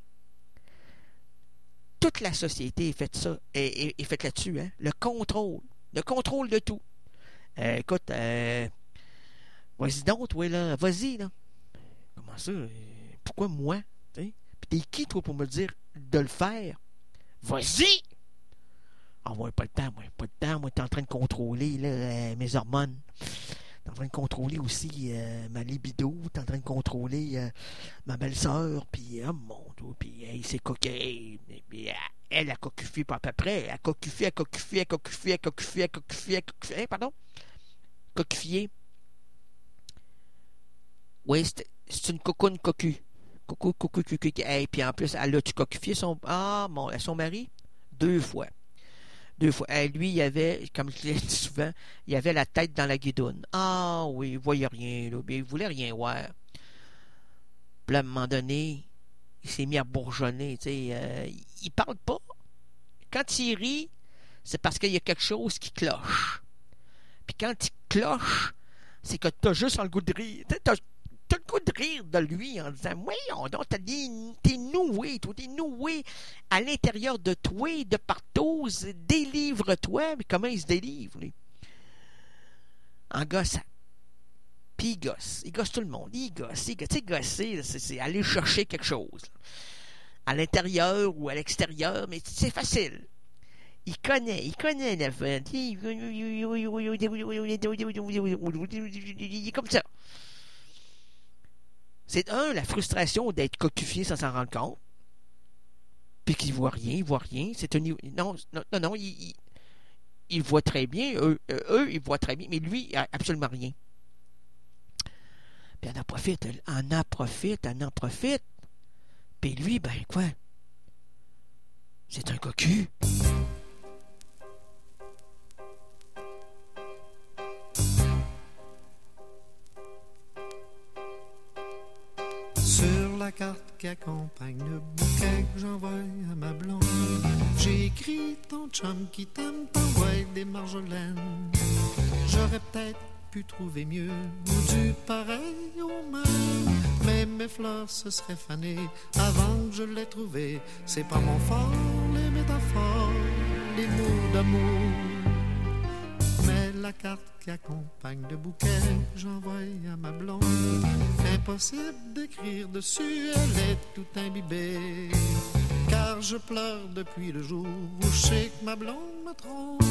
Toute la société est faite ça, est, là-dessus, hein? Le contrôle. Le contrôle de tout. Euh, écoute, euh, vas-y donc, toi, là. Vas-y, là. Comment ça? euh, Pourquoi moi? tu sais? Puis t'es qui, toi, pour me dire de le faire? Vas-y! Ah, moi, pas le temps, moi. Pas le temps. Moi, t'es en train de contrôler, là, euh, mes hormones. T'es en train de contrôler aussi euh, ma libido. T'es en train de contrôler euh, ma belle-sœur. Puis, oh mon Dieu. Puis, hey, c'est euh, elle a cocufié pas à peu près. Elle a cocufié, elle a cocufié, elle a cocufié, elle a cocufié, elle a cocufié, elle a cocufié. Hein, pardon? Cocufié. Oui, c'est une cocoune cocu. Coucou, coucou, coucou. Et puis en plus, elle a-tu cocufié son. Ah, mon, son mari? Deux fois. Deux fois. Eh, lui, il avait, comme je l'ai dit souvent, il avait la tête dans la guidoune. Ah oui, il voyait rien, là. Mais il voulait rien voir. Puis à un moment donné, il s'est mis à bourgeonner. Euh, il parle pas. Quand il rit, c'est parce qu'il y a quelque chose qui cloche. Puis quand il cloche, c'est que t'as juste le goût de rire. T'as le goût de rire de lui en disant Voyons donc, t'as des- t'es noué, toi, t'es noué à l'intérieur de toi, de partout, délivre-toi. Mais comment il se délivre, lui? En gossant. Puis il gosse. Il gosse tout le monde. Il gosse. Il gosse. Tu sais, gosser, c'est c'est aller chercher quelque chose. À l'intérieur ou à l'extérieur, mais c'est facile. Il connaît, il connaît la fin. Il est comme ça. C'est un, la frustration d'être cocufié sans s'en rendre compte. Puis qu'il voit rien, il voit rien. C'est un non, non, non, non, il, voit très bien. Eux, euh, eux, ils voient très bien, mais lui, il a absolument rien. Puis elle en profite, elle en profite, elle en profite. Puis lui, ben quoi? C'est un cocu. Carte qui accompagne le bouquet que j'envoie à ma blonde, j'ai écrit ton chum qui t'aime t'envoie des marjolaines. J'aurais peut-être pu trouver mieux ou du pareil au même. Mais mes fleurs se seraient fanées avant que je les trouvées. C'est pas mon fort, les métaphores, les mots d'amour. Carte qui accompagne le bouquet, j'envoie à ma blonde. Impossible d'écrire dessus, elle est tout imbibée. Car je pleure depuis le jour où je sais que ma blonde me trompe.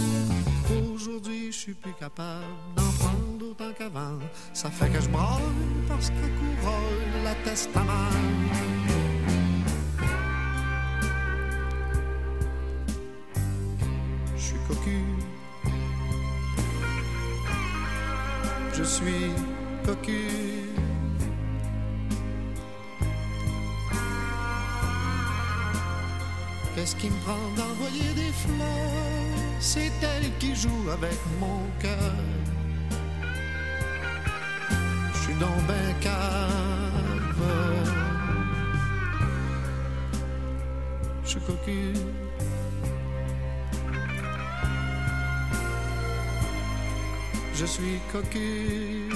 Aujourd'hui, je suis plus capable d'en prendre autant qu'avant. Ça fait que je braille parce qu'à couronne la testament. Suis cocu. Qu'est-ce qui me prend d'envoyer des fleurs? C'est elle qui joue avec mon cœur. Je suis donc ben cave. Je suis cocu. Je suis cocu.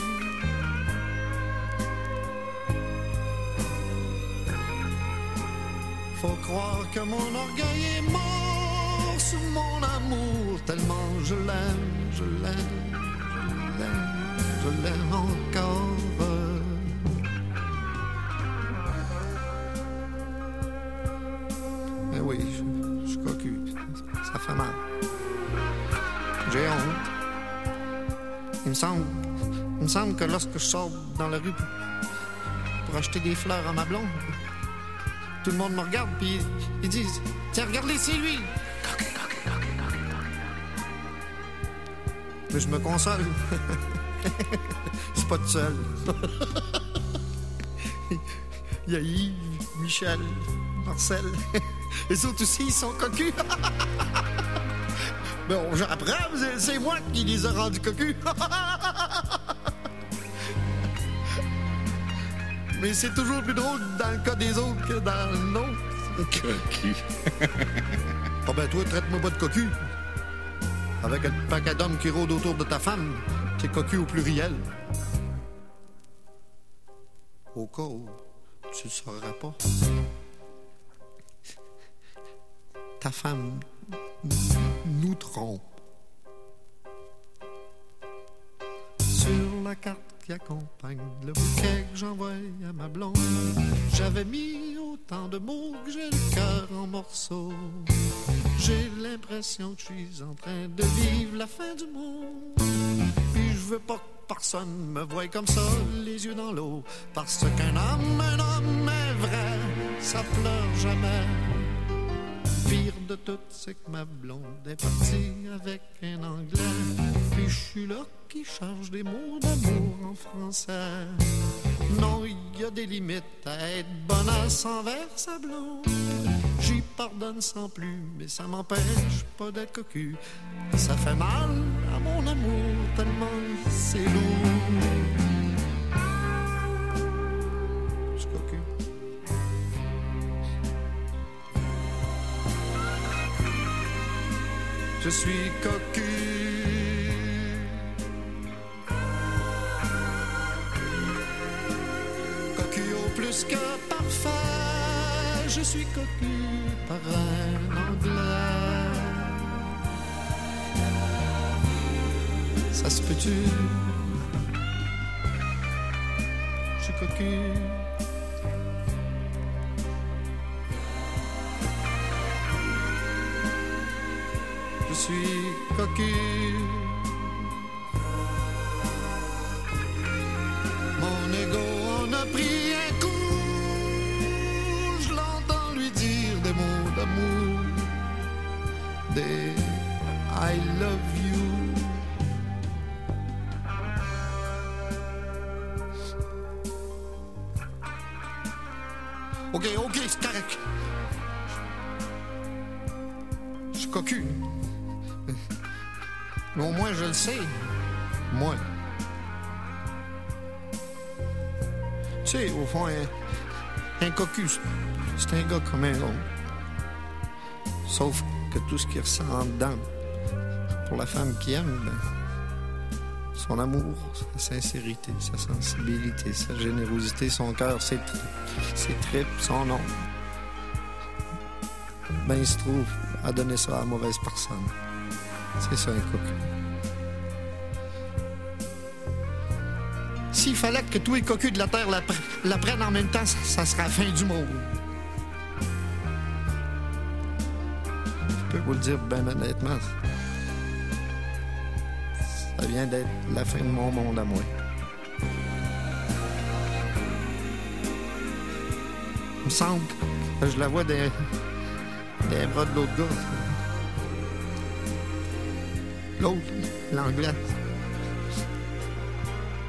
Faut croire que mon orgueil est mort sous mon amour tellement je l'aime, je l'aime, je l'aime, je l'aime encore. Que lorsque je sors dans la rue pour, acheter des fleurs à ma blonde, tout le monde me regarde puis ils disent Tiens, regarde-les, c'est lui Mais je me console. je suis pas tout seul. Il y a Yves, Michel, Marcel. Les autres aussi, ils sont cocus. Bon, j'apprends, c'est moi qui les ai rendus cocus. Mais c'est toujours plus drôle dans le cas des autres que dans le nôtre. Cocu. Ah ben toi, traite-moi pas de cocu. Avec un paquet d'hommes qui rôdent autour de ta femme, c'est cocu au pluriel. Au cas où tu le sauras pas. Ta femme nous trompe. Sur la carte qui accompagne le bouquet que j'envoie à ma blonde, j'avais mis autant de mots que j'ai le cœur en morceaux. J'ai l'impression que je suis en train de vivre la fin du monde. Puis je veux pas que personne me voie comme ça, les yeux dans l'eau. Parce qu'un homme, un homme est vrai, ça pleure jamais. Pire de tout, c'est que ma blonde est partie avec un anglais. Puis je suis là qui charge des mots d'amour en français. Non, il y a des limites à être bonasse envers sa blonde. J'y pardonne sans plus, mais ça m'empêche pas d'être cocu. Ça fait mal à mon amour tellement c'est lourd. Je suis cocu. Cocu au plus que parfait. Je suis cocu par un anglais. Ça se peut-tu? Je suis cocu. Je suis cocu. Mon ego en a pris un coup. Je l'entends lui dire des mots d'amour. Des I love you. Ok, ok, c'est correct. Je suis cocu. Mais au moins, je le sais. Moi. Tu sais, au fond, un, un cocu, c'est un gars comme un autre. Sauf que tout ce qu'il ressent en dedans, pour la femme qu'il aime, ben, Son amour, sa sincérité, sa sensibilité, sa générosité, son cœur, ses, ses tripes, son nom. Ben, il se trouve à donner ça à la mauvaise personne. C'est ça, un cocu. S'il fallait que tous les cocus de la Terre la, pre- la prennent en même temps, ça, ça serait la fin du monde. Je peux vous le dire bien honnêtement. Ça vient d'être la fin de mon monde à moi. Il me semble que je la vois des, des bras de l'autre gars. L'autre, l'anglais.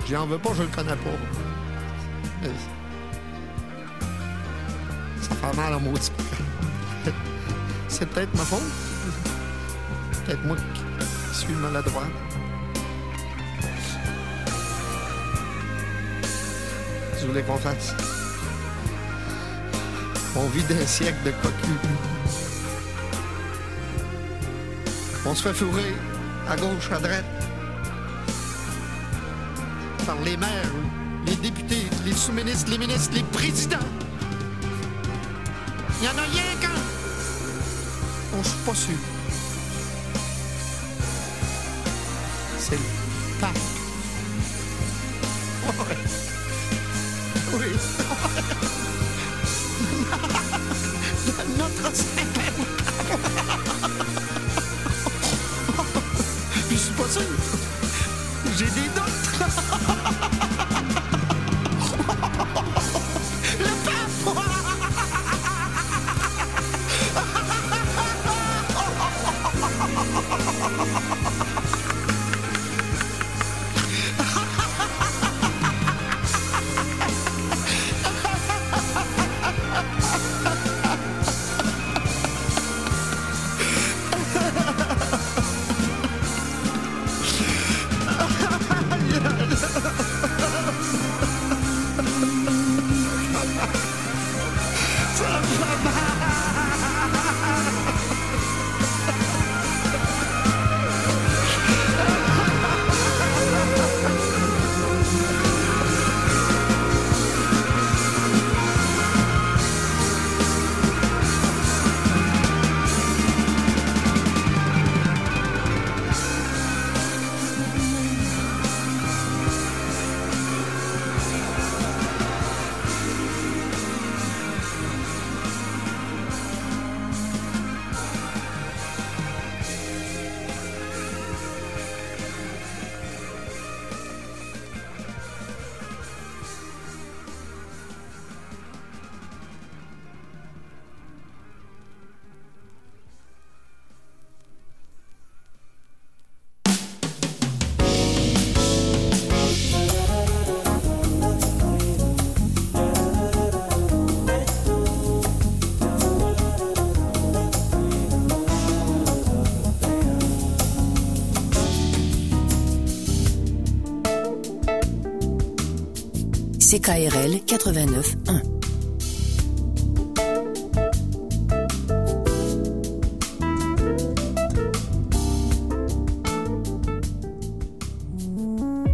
J'y en veux pas, je le connais pas. Ça fait mal à maudit. C'est peut-être ma faute. Peut-être moi qui suis maladroit. Je voulais qu'on fasse? On vit des siècles de cocu. On se fait fourrer à gauche, à droite. Les maires, les députés, les sous-ministres, les ministres, les présidents. Il y en a rien qu'un. On je suis pas sûr. C'est le pape. CKRL 89.1.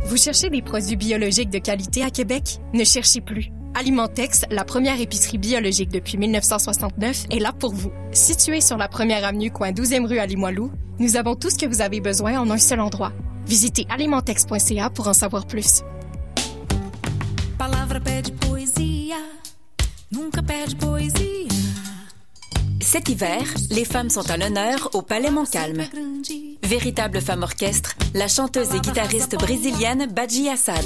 Vous cherchez des produits biologiques de qualité à Québec? Ne cherchez plus. Alimentex, la première épicerie biologique depuis 1969, est là pour vous. Située sur la première avenue, coin 12e rue à Limoilou, nous avons tout ce que vous avez besoin en un seul endroit. Visitez alimentex.ca pour en savoir plus. Palavra pede poesia, nunca perde poesia. Cet hiver, les femmes sont à l'honneur au Palais Montcalm. Véritable femme orchestre, la chanteuse et guitariste brésilienne Badji Assad.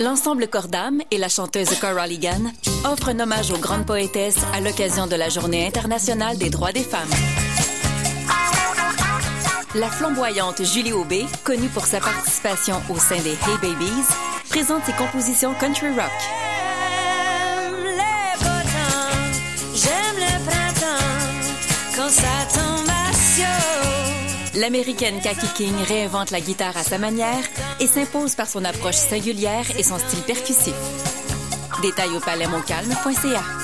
L'ensemble Cordam et la chanteuse Cora Ligan offrent un hommage aux grandes poétesses à l'occasion de la Journée internationale des droits des femmes. La flamboyante Julie Aubé, connue pour sa participation au sein des Hey Babies, présente ses compositions country rock. J'aime les beaux temps, j'aime le printemps, quand ça tombe à chaud. L'américaine Kaki King réinvente la guitare à sa manière et s'impose par son approche singulière et son style percussif. Détails au palaismontcalm.ca.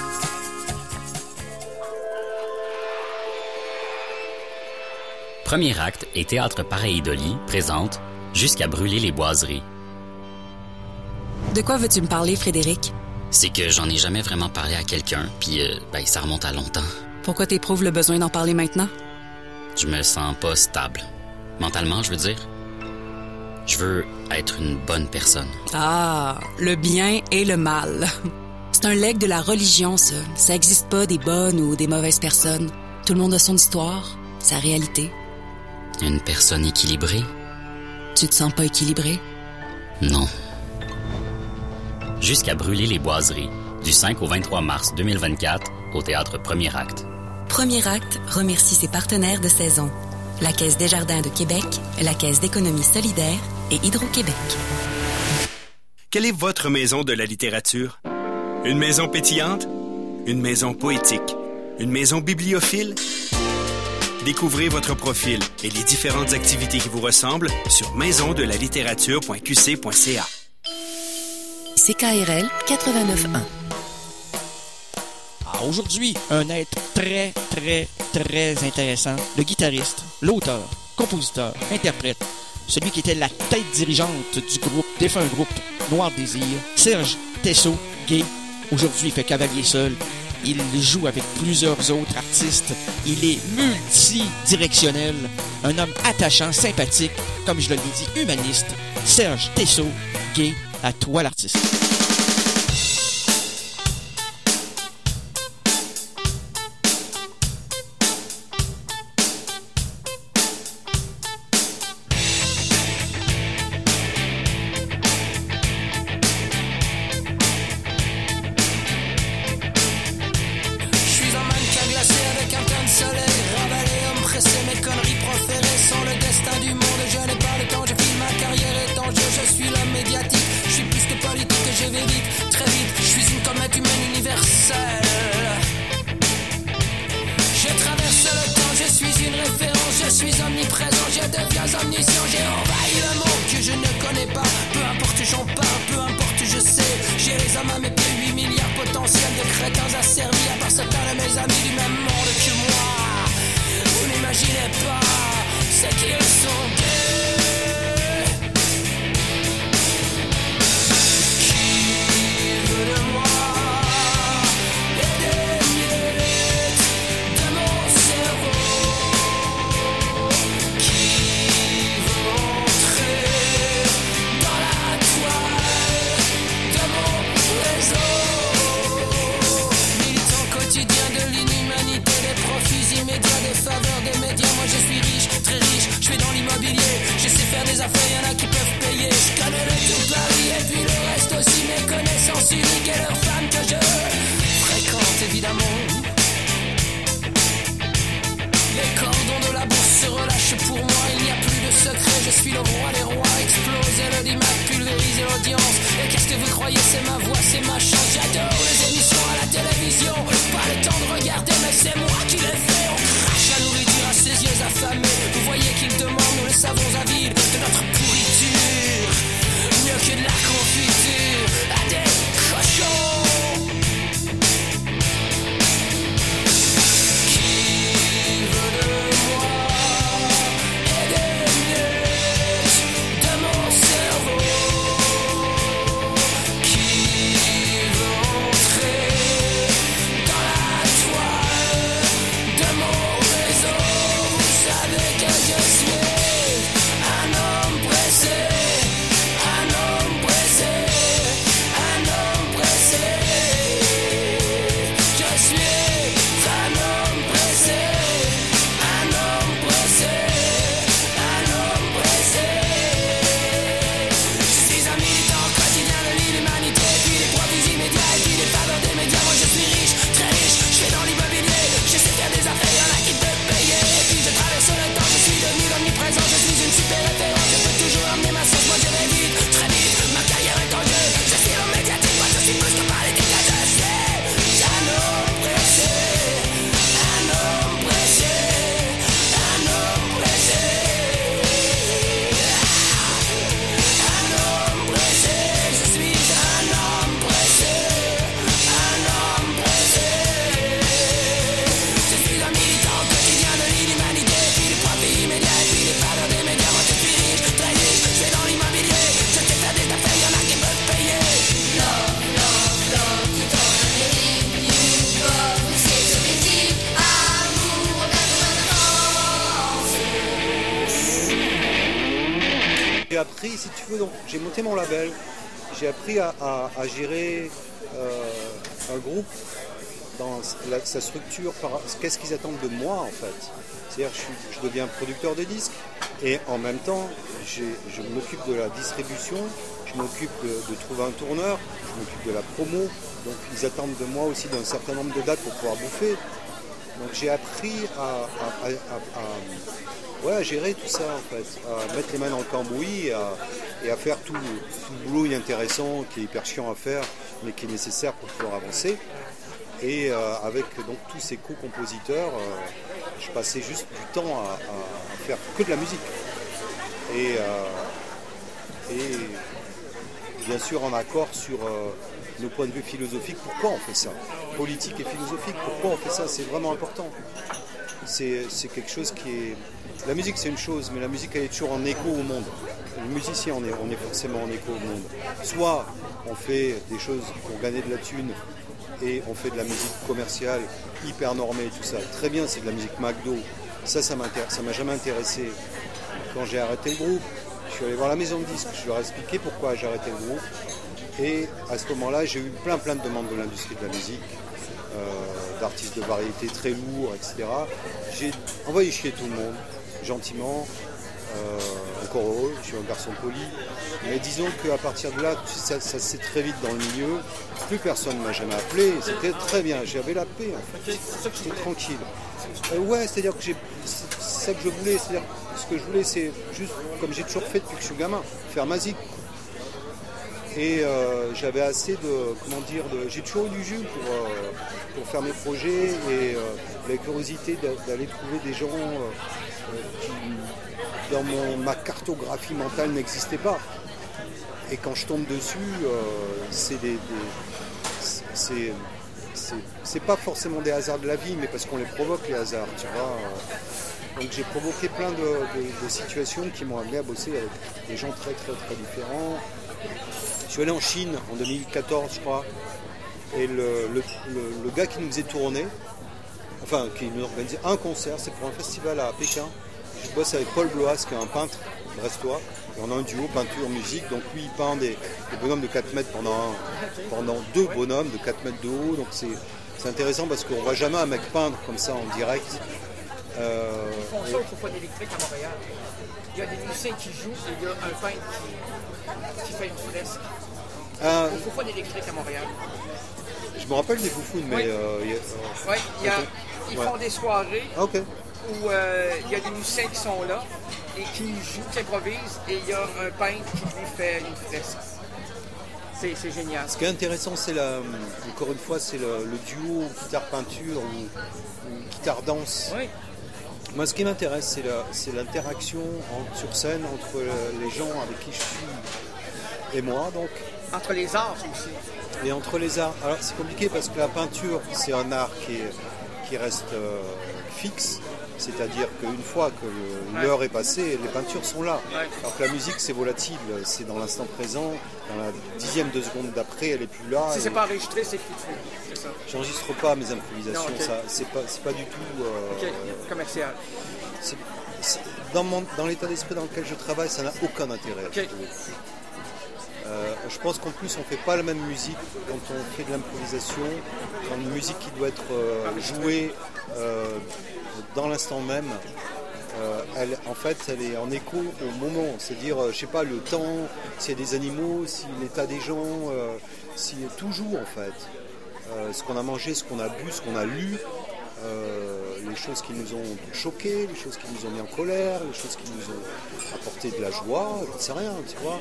Premier acte et Théâtre Pareidoli présente Jusqu'à brûler les boiseries. De quoi veux-tu me parler, Frédéric? C'est que j'en ai jamais vraiment parlé à quelqu'un, puis euh, ben, ça remonte à longtemps. Pourquoi t'éprouves le besoin d'en parler maintenant? Je me sens pas stable. Mentalement, je veux dire. Je veux être une bonne personne. Ah, le bien et le mal. C'est un legs de la religion, ça. Ça existe pas des bonnes ou des mauvaises personnes. Tout le monde a son histoire, sa réalité. Une personne équilibrée? Tu te sens pas équilibré? Non. Jusqu'à brûler les boiseries, du 5 au 23 mars 2024, au théâtre Premier Acte. Premier Acte remercie ses partenaires de saison. La Caisse des Jardins de Québec, la Caisse d'économie solidaire et Hydro-Québec. Quelle est votre maison de la littérature? Une maison pétillante? Une maison poétique? Une maison bibliophile? Découvrez votre profil et les différentes activités qui vous ressemblent sur maisondelalittérature.qc.ca. CKRL 89.1 Ah, Aujourd'hui, un être très, très, très intéressant. Le guitariste, l'auteur, compositeur, interprète, celui qui était la tête dirigeante du groupe, défunt groupe Noir Désir, Serge Tessot, gay. Aujourd'hui, il fait cavalier seul. Il joue avec plusieurs autres artistes. Il est multidirectionnel. Un homme attachant, sympathique, comme je l'ai dit, humaniste. Serge Tessot, gay. À toi l'artiste. Sa structure, qu'est-ce qu'ils attendent de moi en fait? C'est-à-dire je, je deviens producteur de disques et en même temps je m'occupe de la distribution, je m'occupe de, trouver un tourneur, je m'occupe de la promo. Donc ils attendent de moi aussi d'un certain nombre de dates pour pouvoir bouffer. Donc j'ai appris à, gérer tout ça en fait, à mettre les mains dans le cambouis et à, et à faire tout, tout le boulot intéressant qui est hyper chiant à faire mais qui est nécessaire pour pouvoir avancer. Et euh, avec donc tous ces co-compositeurs, euh, je passais juste du temps à, faire que de la musique. Et, euh, bien sûr en accord sur nos points de vue philosophiques, pourquoi on fait ça? Politique et philosophique, pourquoi on fait ça? C'est vraiment important. C'est c'est quelque chose qui est... La musique c'est une chose, mais la musique elle est toujours en écho au monde. Le musicien on est, on est forcément en écho au monde. Soit on fait des choses pour gagner de la thune et on fait de la musique commerciale hyper normée et tout ça. Très bien, c'est de la musique McDo. Ça, ça m'a jamais intéressé. Quand j'ai arrêté le groupe, je suis allé voir la maison de disques, je leur ai expliqué pourquoi j'ai arrêté le groupe. Et à ce moment-là, j'ai eu plein plein de demandes de l'industrie de la musique, euh, d'artistes de variété très lourds, etc. J'ai envoyé chier tout le monde, gentiment, euh, encore heureux, je suis un garçon poli. Mais disons qu'à partir de là, ça, s'est très vite dans le milieu. Plus personne ne m'a jamais appelé. C'était très bien. J'avais la paix en. J'étais tranquille. Euh, ouais, c'est-à-dire que c'est ça que je voulais. C'est-à-dire ce que je voulais, c'est juste comme j'ai toujours fait depuis que je suis gamin, faire ma zik. Et euh, j'avais assez de, comment dire, de, j'ai toujours eu du jus pour, pour faire mes projets et la curiosité d'a- d'aller trouver des gens qui, dans ma cartographie mentale, n'existaient pas. Et quand je tombe dessus, euh, c'est c'est, pas forcément des hasards de la vie, mais parce qu'on les provoque les hasards, tu vois. Donc j'ai provoqué plein de, situations qui m'ont amené à bosser avec des gens très très très différents. Je suis allé en Chine en 2014, je crois, et le gars qui nous faisait tourner, enfin qui nous organisait un concert, c'est pour un festival à Pékin. Je bosse avec Paul Bloas, qui est un peintre brestois. Et on a un duo peinture-musique, donc lui il peint des, des bonhommes de 4 mètres pendant, pendant deux bonhommes de 4 mètres de haut. Donc c'est c'est intéressant parce qu'on voit jamais un mec peindre comme ça en direct. Euh, Ils font ça au Fofone électrique à Montréal. Il y a des musiciens qui jouent et il y a un peintre qui, qui fait une fresque. Ah. Au Fofone électrique à Montréal. je me rappelle des foufounes, mais Oui. euh, y a- euh, y a- ils Ouais. font des soirées Ah, ok. Où euh, il y a des musiciens qui sont là et qui jouent, qui improvisent, et il y a un peintre qui lui fait une fresque. C'est c'est génial. Ce qui est intéressant, c'est la, encore une fois, c'est le, le duo guitare-peinture ou, ou guitare-danse. Moi, ce qui m'intéresse, c'est la- c'est l'interaction en- sur scène entre les gens avec qui je suis et moi, donc. Entre les arts aussi. Et entre les arts. Alors, c'est compliqué parce que la peinture, c'est un art qui, est- qui reste euh, fixe. C'est-à-dire qu'une fois que l'heure est passée, les peintures sont là. Alors que la musique, c'est volatile, c'est dans l'instant présent. Dans la dixième de seconde d'après, elle est plus là. Si c'est et- pas enregistré, c'est C'est ça. J'enregistre pas mes improvisations, Non, ok. ça, c'est pas, c'est pas du tout. euh, commercial. c'est- c'est- dans l'état d'esprit dans lequel je travaille, ça n'a aucun intérêt. Ok. je trouve. Euh, je pense qu'en plus, on fait pas la même musique quand on fait de l'improvisation, quand une musique qui doit être euh, jouée euh, dans l'instant même. euh, elle, en fait, elle est en écho au moment, c'est-à-dire, euh, je sais pas, le temps, s'il y a des animaux, si l'état des gens, euh, si toujours en fait, Euh, ce qu'on a mangé, ce qu'on a bu, ce qu'on a lu, les choses qui nous ont choqués, les choses qui nous ont mis en colère, les choses qui nous ont apporté de la joie, je ne sais rien, tu vois.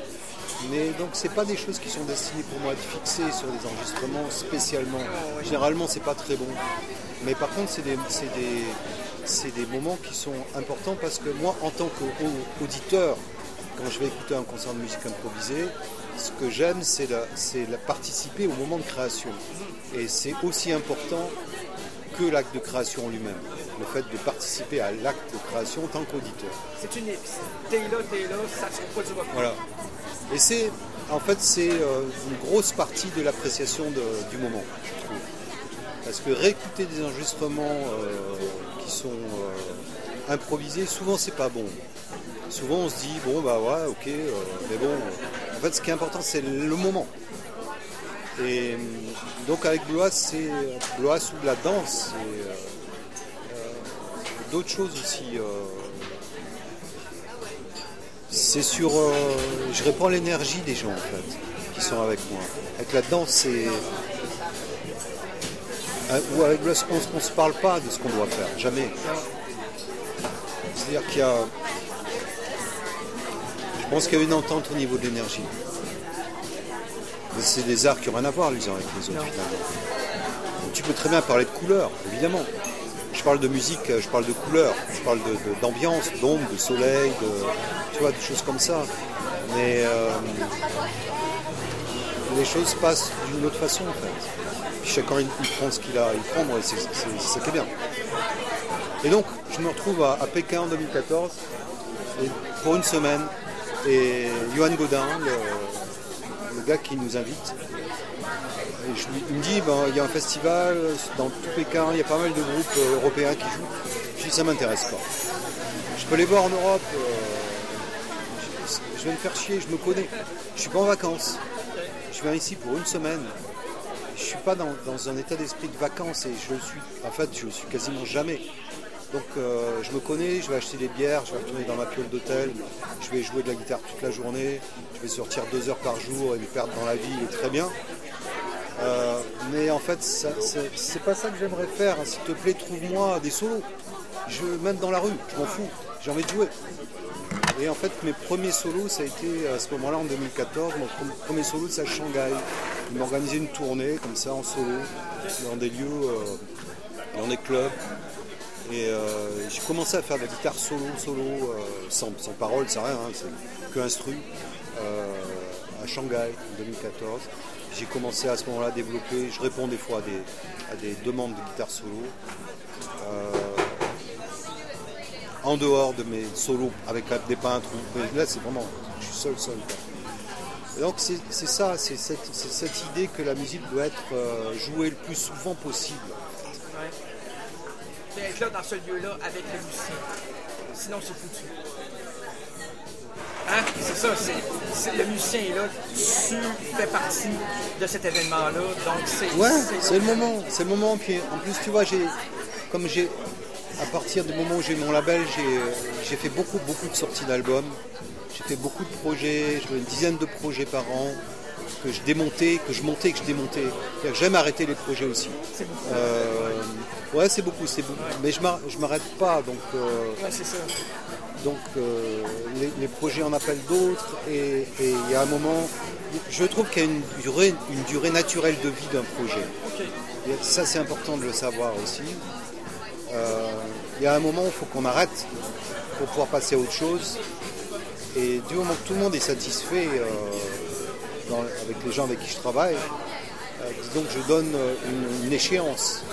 Mais donc c'est pas des choses qui sont destinées pour moi à être fixées sur des enregistrements spécialement. Généralement c'est pas très bon. Mais par contre c'est des, c'est des, moments qui sont importants parce que moi en tant qu'auditeur, quand je vais écouter un concert de musique improvisée, ce que j'aime c'est la, c'est la participer au moment de création. Et c'est aussi important que l'acte de création en lui-même. Le fait de participer à l'acte de création en tant qu'auditeur. C'est une. T'es là, t'es là, ça se reproduira pas. Voilà. Et c'est, en fait, c'est euh, une grosse partie de l'appréciation du moment, je trouve. Parce que réécouter des enregistrements euh, sont euh, improvisés, souvent c'est pas bon. souvent on se dit, bon, bah ouais, ok, euh, mais bon, en fait, ce qui est important, c'est le moment. Et euh, donc, avec Blois, c'est Blois ou la danse, euh, d'autres choses aussi. c'est sur. je réponds à l'énergie des gens, en fait, qui sont avec moi. Avec la danse, c'est. Euh, Ou avec Blois, on ne se parle pas de ce qu'on doit faire, jamais. C'est-à-dire qu'il y a. Je pense qu'il y a une entente au niveau de l'énergie. Mais C'est des arts qui n'ont rien à voir les uns avec les autres finalement. Donc, tu peux très bien parler de couleurs, évidemment. Je parle de musique, je parle de couleurs, je parle de- de- d'ambiance, d'ombre, de soleil, de, tu vois, des choses comme ça. Mais euh, les choses se passent d'une autre façon en fait. Chacun il, prend ce qu'il a à y prendre et c'est ça bien. Et donc, je me retrouve à, Pékin en 2014, et pour une semaine, et Johan Godin, le, gars qui nous invite, il me dit, ben, il y a un festival dans tout Pékin, il y a pas mal de groupes euh, européens qui jouent. Je dis, ça m'intéresse pas. Je peux les voir en Europe, euh, je, je vais me faire chier, je me connais. Je suis pas en vacances. Je viens ici pour une semaine. Je suis pas dans, dans un état d'esprit de vacances et je le suis. En fait, je le suis quasiment jamais. Donc euh, je me connais, je vais acheter des bières, je vais retourner dans ma piole d'hôtel, je vais jouer de la guitare toute la journée, je vais sortir deux heures par jour et me perdre dans la vie, et très bien. Euh, mais en fait, c'est pas ça que j'aimerais faire. S'il te plaît, trouve-moi des solos. Je même dans la rue, je m'en fous. J'ai envie de jouer. Et en fait, mes premiers solos, ça a été à ce moment-là, en 2014, mon pre- premier solo, c'est à Shanghai. Ils m'ont organisé une tournée comme ça en solo, dans des lieux, euh, dans des clubs. Et euh, j'ai commencé à faire de la guitare solo, solo, euh, sans, parole, sans rien, hein, c'est que instru, euh, à Shanghai en 2014. J'ai commencé à ce moment-là à développer, je réponds des fois à des, à des demandes de guitare solo. En dehors de mes solos avec des peintres, là c'est vraiment, je suis seul, seul. Et donc c'est ça, c'est cette, cette idée que la musique doit être euh, jouée le plus souvent possible. Ouais. Être là dans ce lieu-là avec le musicien. Sinon, c'est foutu. Hein? C'est ça, c'est, c'est- le musicien est là, tu fais partie de cet événement-là, donc c'est... Ouais, c'est le moment, c'est le moment. Puis en plus, tu vois, j'ai, comme j'ai, à partir du moment où j'ai mon label, j'ai, fait beaucoup, beaucoup de sorties d'albums. J'ai fait beaucoup de projets, une dizaine de projets par an que je démontais, que je montais, que je démontais. J'aime arrêter les projets aussi. Euh, ouais, c'est beaucoup, c'est beaucoup. Mais je je m'arrête pas, donc. euh, Ouais, c'est ça. donc euh, les, les projets en appellent d'autres et il y a un moment, je trouve qu'il y a une durée, une durée naturelle de vie d'un projet. Et ça c'est important de le savoir aussi. Euh, il y a un moment où il faut qu'on arrête pour pouvoir passer à autre chose. Et du moment que tout le monde est satisfait euh, avec les gens avec qui je travaille, euh, que je donne une, échéance.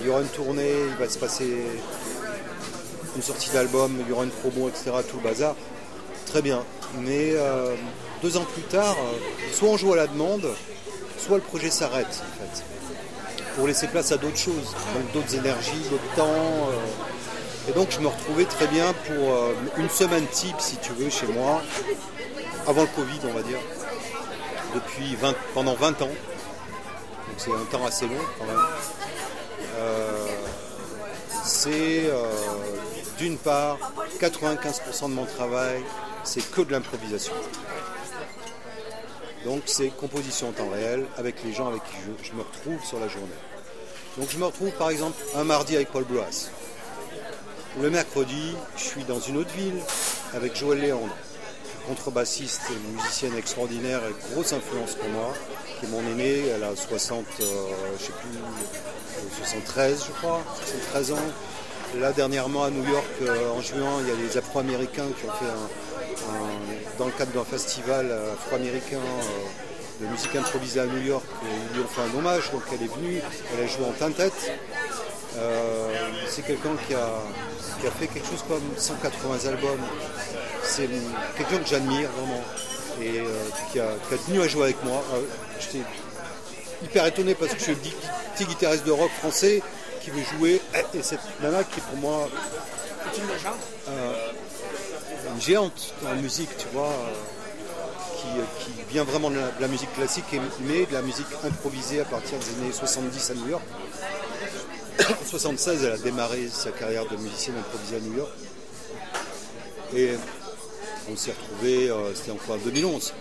Il y aura une tournée, il va se passer une sortie d'album, il y aura une promo, etc., tout le bazar. Très bien. Mais deux ans plus tard, soit on joue à la demande, soit le projet s'arrête. Pour laisser place à d'autres choses, donc d'autres énergies, d'autres temps. euh. Et donc je me retrouvais très bien pour euh, une semaine type, si tu veux, chez moi, avant le Covid, on va dire, depuis 20, pendant 20 ans. Donc c'est un temps assez long quand même. Euh, c'est d'une part 95% de mon travail, c'est que de l'improvisation. Donc c'est composition en temps réel avec les gens avec qui je, me retrouve sur la journée. Donc je me retrouve par exemple un mardi avec Paul Bloas. Le mercredi, je suis dans une autre ville avec Joël Léandre, contrebassiste musicienne extraordinaire et grosse influence pour moi, qui est mon aînée, elle a 60, euh, je sais plus, euh, 73 je crois, 73 ans. Là dernièrement à New York, euh, en juin, il y a les Afro-Américains qui ont fait un, un- dans le cadre d'un festival euh, afro-américain euh, de musique improvisée à New York, et ils lui ont fait un hommage, donc elle est venue, elle a joué en tintette. Euh, c'est quelqu'un qui a, qui a fait quelque chose comme 180 albums. C'est quelqu'un que j'admire vraiment et euh, qui, a, qui a tenu à jouer avec moi. Euh, J'étais hyper étonné parce que je suis le petit guitariste de rock français qui veut jouer et cette nana qui est pour moi C'est une légende. Une géante en musique, tu vois, euh, qui, euh, qui vient vraiment de la, musique classique, mais de la musique improvisée à partir des années 70 à New York. En 76, elle a démarré sa carrière de musicienne improvisée à New York. Et on s'est retrouvés, euh, c'était encore en 2011.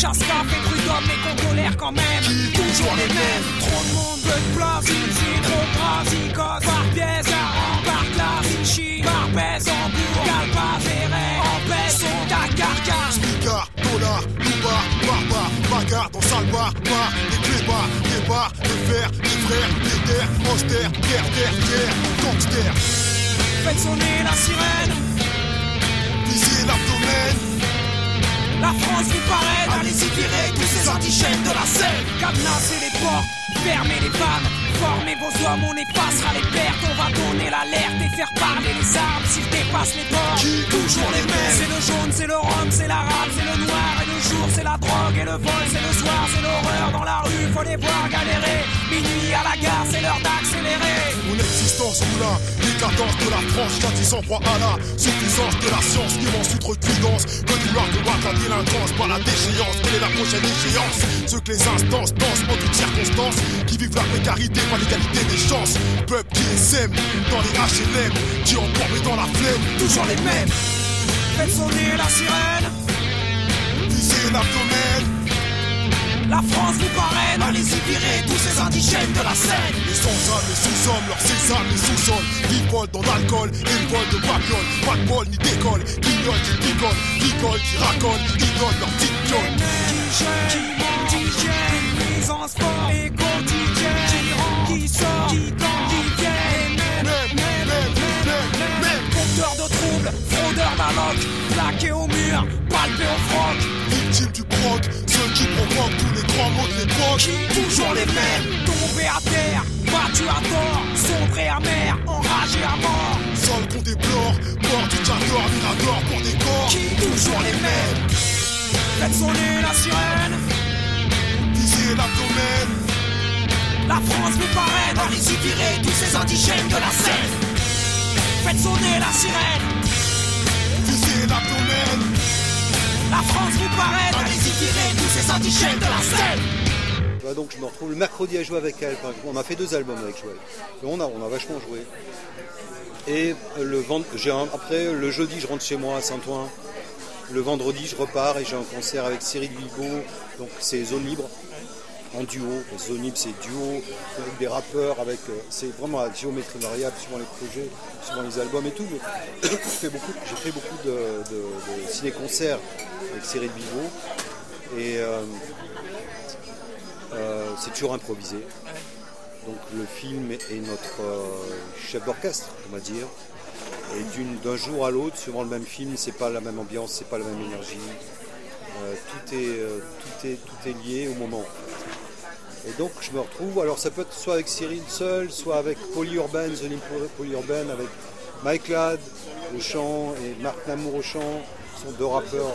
Chassent café, prud'homme mais qu'on tolère quand même. Toujours les mêmes. Trop de monde, peu de place Usine, trop brassicose Par pièce, par classe par baisse, en bourg en paix, son ta carcasse. Smicard, dollar, loubar, barbare, bagarre dans sale bar, bar, des clébards, des bars, des fers, des frères, des terres, austère, terre, terre, terre, gangster, Faites sonner la sirène. Viser l'abdomen, La France vous parraine Allez-y virer tous ces indigènes de la scène. Cadenassez les portes, fermez les vannes Formez vos hommes, on effacera les pertes. On va donner l'alerte et faire parler les armes. S'ils dépassent les bords Toujours les mêmes? C'est le jaune, c'est le rhum, c'est l'arabe, c'est le noir Et le jour, c'est la drogue et le vol, c'est le soir C'est l'horreur. Dans la rue, faut les voir galérer. Minuit à la gare, c'est l'heure d'accélérer. Mon existence roula, décadence de la France, jadis proie à la suffisance de la science, que du large de la délinquance, pas la déchéance, quelle est la prochaine échéance? Ceux que les instances dansent en toutes circonstances, qui vivent la précarité, pas l'égalité des chances, peuple qui sème dans les HLM, qui emportent dans la flemme, Toujours les mêmes. Faites sonner la sirène. Viser l'abdomen, La France vous parraine Allez-y virer tous ces indigènes de la scène. Les sans-âmes, les sous-hommes, leurs sésame, les sous-sols, ils volent dans l'alcool, ils volent de babiole, pas de bol ni d'école, guignol qui picole, rigole qui racole, ils donnent leur petite gueule. Qui qui gêne, mise en sport et quotidienne Qui rend, qui sort, qui tend, qui vient Même, même, même, même, Compteur de troubles, fraudeur d'alloc Plaqué au mur, palpé au froc. Victime du proc, ceux qui provoquent tous les l'époque. Toujours les mêmes. Tombés à terre, battus à tort Sombrés amers, enragés à mort. Sol qu'on déplore, mort du Tchador, Mirador pour des corps. Toujours les mêmes. Faites sonner la sirène. Viser l'abdomen, La France vous parraine Allez-y virer tous ces indigènes de la scène. Faites sonner la sirène. Viser l'abdomen, La France vous virer tous ces de la scène Bah, donc je me retrouve le mercredi à jouer avec elle. On a fait deux albums avec Joël. On a, on a vachement joué. Et le j'ai un- après le jeudi je rentre chez moi à Saint-Ouen. Le vendredi je repars et j'ai un concert avec Cyril Bilbao. Donc c'est zone libre en duo. Zone libre c'est duo avec des rappeurs, avec euh, c'est vraiment à géométrie variable suivant les projets, suivant les albums et tout. J'ai fait beaucoup, de, de- ciné-concerts avec Cyril Bilbao. Et euh, euh, c'est toujours improvisé. Donc le film est notre chef d'orchestre, on va dire. Et d'un jour à l'autre, suivant le même film, c'est pas la même ambiance, c'est pas la même énergie. Tout, est, tout, est, tout est lié au moment. Et donc je me retrouve, alors ça peut être soit avec Cyril seul, soit avec Polyurban, The Polyurban, avec Mike Ladd au chant et Marc Namour au chant, qui sont deux rappeurs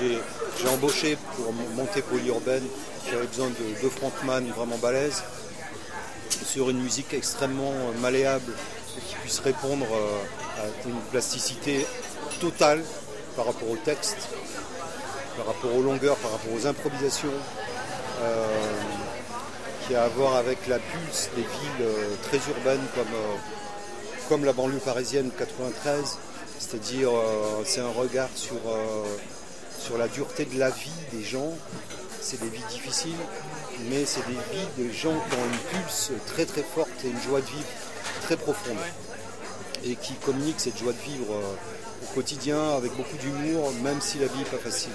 j'ai j'ai embauché pour monter Polyurban, j'avais besoin de deux frontman vraiment balèzes sur une musique extrêmement euh, malléable et qui puisse répondre euh, à une plasticité totale par rapport au texte, par rapport aux longueurs, par rapport aux improvisations, qui a à voir avec la pulse des villes euh, très urbaines comme, euh, comme la banlieue parisienne 93, c'est-à-dire euh, c'est un regard sur, euh, sur la dureté de la vie des gens. C'est des vies difficiles, mais c'est des vies de gens qui ont une pulse très très forte et une joie de vivre très profonde et qui communiquent cette joie de vivre euh, au quotidien avec beaucoup d'humour, même si la vie n'est pas facile.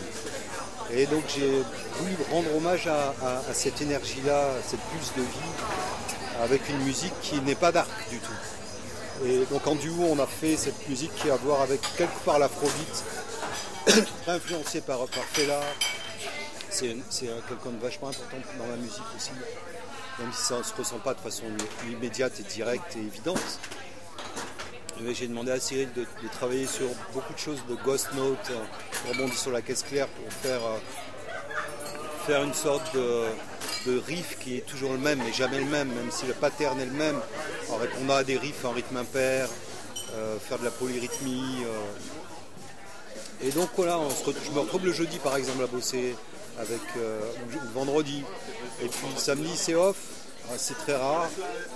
Et donc j'ai voulu rendre hommage à, cette énergie-là, à cette pulse de vie, avec une musique qui n'est pas dark du tout. Et donc en duo, on a fait cette musique qui a à voir avec quelque part l'afrobeat, influencé par, par Fela. C'est un- quelqu'un de vachement important dans la musique aussi, même si ça ne se ressent pas de façon immédiate et directe et évidente. J'ai demandé à Cyril de, travailler sur beaucoup de choses de Ghost Note, euh, on rebondit sur la caisse claire pour faire, euh, faire une sorte de, riff qui est toujours le même, mais jamais le même, même si le pattern est le même, en répondant à des riffs en rythme impair, euh, faire de la polyrythmie. euh. Et donc voilà, je me retrouve le jeudi par exemple à bosser avec vendredi. Et puis samedi c'est off, c'est très rare.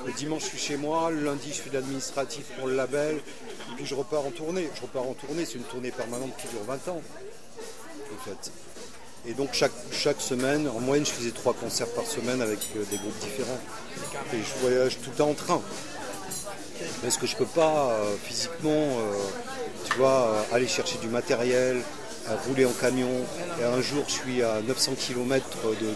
Le dimanche je suis chez moi, le lundi je fais de l'administratif pour le label, et puis je repars en tournée. Je repars en tournée, c'est une tournée permanente qui dure 20 ans. Et donc chaque, semaine, en moyenne je faisais trois concerts par semaine avec euh, des groupes différents. Et je voyage tout en train. Parce que je peux pas euh, physiquement, euh, aller chercher du matériel, euh, rouler en camion. Et un jour, je suis à 900 km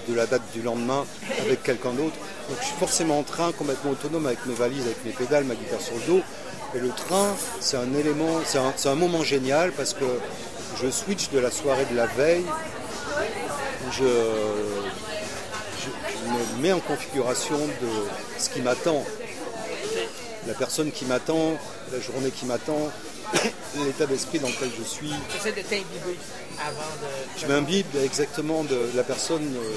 de, la date du lendemain avec quelqu'un d'autre. Donc je suis forcément en train, complètement autonome avec mes valises, avec mes pédales, ma guitare sur le dos. Et le train, c'est un élément, c'est un, un moment génial parce que je switch de la soirée de la veille je me mets en configuration de ce qui m'attend. La personne qui m'attend, la journée qui m'attend, l'état d'esprit dans lequel je suis. J'essaie de t'imbiber avant de. Je m'imbibe exactement de la personne euh,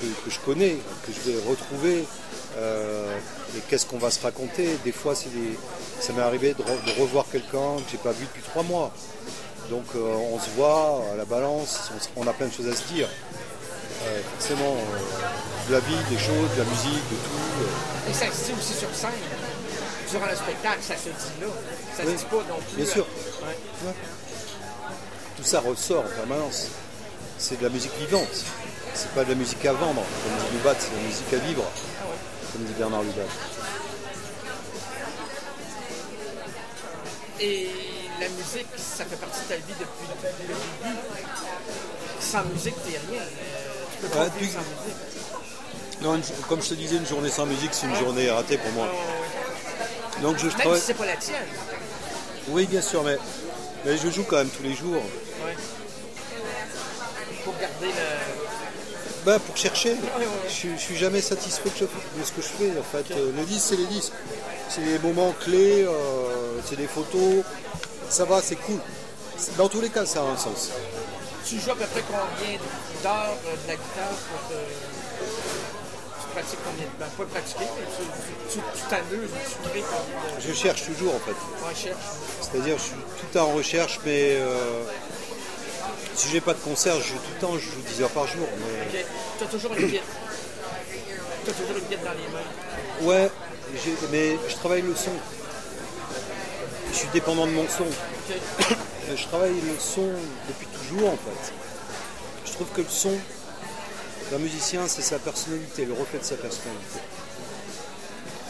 que, que je connais, que je vais retrouver. euh, et qu'est-ce qu'on va se raconter Des fois, c'est des- ça m'est arrivé de, re- de revoir quelqu'un que j'ai pas vu depuis trois mois. Donc euh, on se voit à la balance, on, a plein de choses à se dire. Euh, forcément, de la vie, des choses, de la musique, de tout. Et ça se dit aussi sur scène. Durant le spectacle, ça se dit là. Ça Oui, se dit pas non plus. bien sûr. ouais. tout ça ressort en permanence. C'est de la musique vivante. C'est pas de la musique à vendre, comme dit Lubat, c'est de la musique à vivre, comme dit Bernard Lubat. Et la musique, ça fait partie de ta vie depuis, le début. Sans musique, t'es rien. Euh, tu peux pas vivre sans musique. Non, une- comme je te disais, une journée sans musique, c'est une journée ratée pour moi. Donc je Même travaille. si c'est pas la tienne. Oui, bien sûr, mais, mais je joue quand même tous les jours. Ouais. Pour garder le. Bah, pour chercher. Je, je suis jamais satisfait de, ce que je fais. En fait, Euh, le disque, c'est les disques. C'est des moments clés, euh, c'est des photos. Ça va, c'est cool. Dans tous les cas, ça a un sens. Tu joues à peu près combien d'heures euh, de la guitare pour te... Tu pratiques combien de temps? Pas pratiquer, mais tu tu- tu t'amuses, tu crées combien de... Je cherche toujours, en fait. Recherche. C'est-à-dire, je suis tout le temps en recherche, mais euh, si j'ai pas de concert, je joue tout le temps, je joue 10 heures par jour. Mais... Tu as toujours une guide. Tu as toujours une guide dans les mains. Ouais, mais je travaille le son. Je suis dépendant de mon son. Je travaille le son depuis toujours en fait. Je trouve que le son d'un musicien, c'est sa personnalité, le reflet de sa personnalité.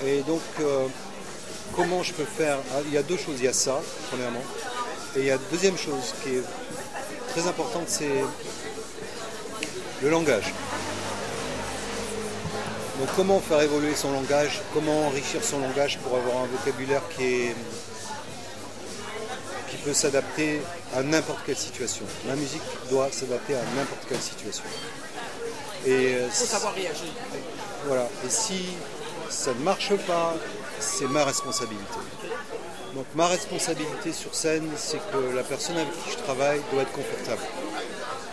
Et donc, euh, comment je peux faire ah, Il y a deux choses. Il y a ça, premièrement. Et il y a deuxième chose qui est très importante, c'est le langage. Donc comment faire évoluer son langage, comment enrichir son langage pour avoir un vocabulaire qui est qui peut s'adapter à n'importe quelle situation? La musique doit s'adapter à n'importe quelle situation. Et euh, Il faut savoir réagir. voilà. Et si ça ne marche pas, c'est ma responsabilité. Donc ma responsabilité sur scène, c'est que la personne avec qui je travaille doit être confortable.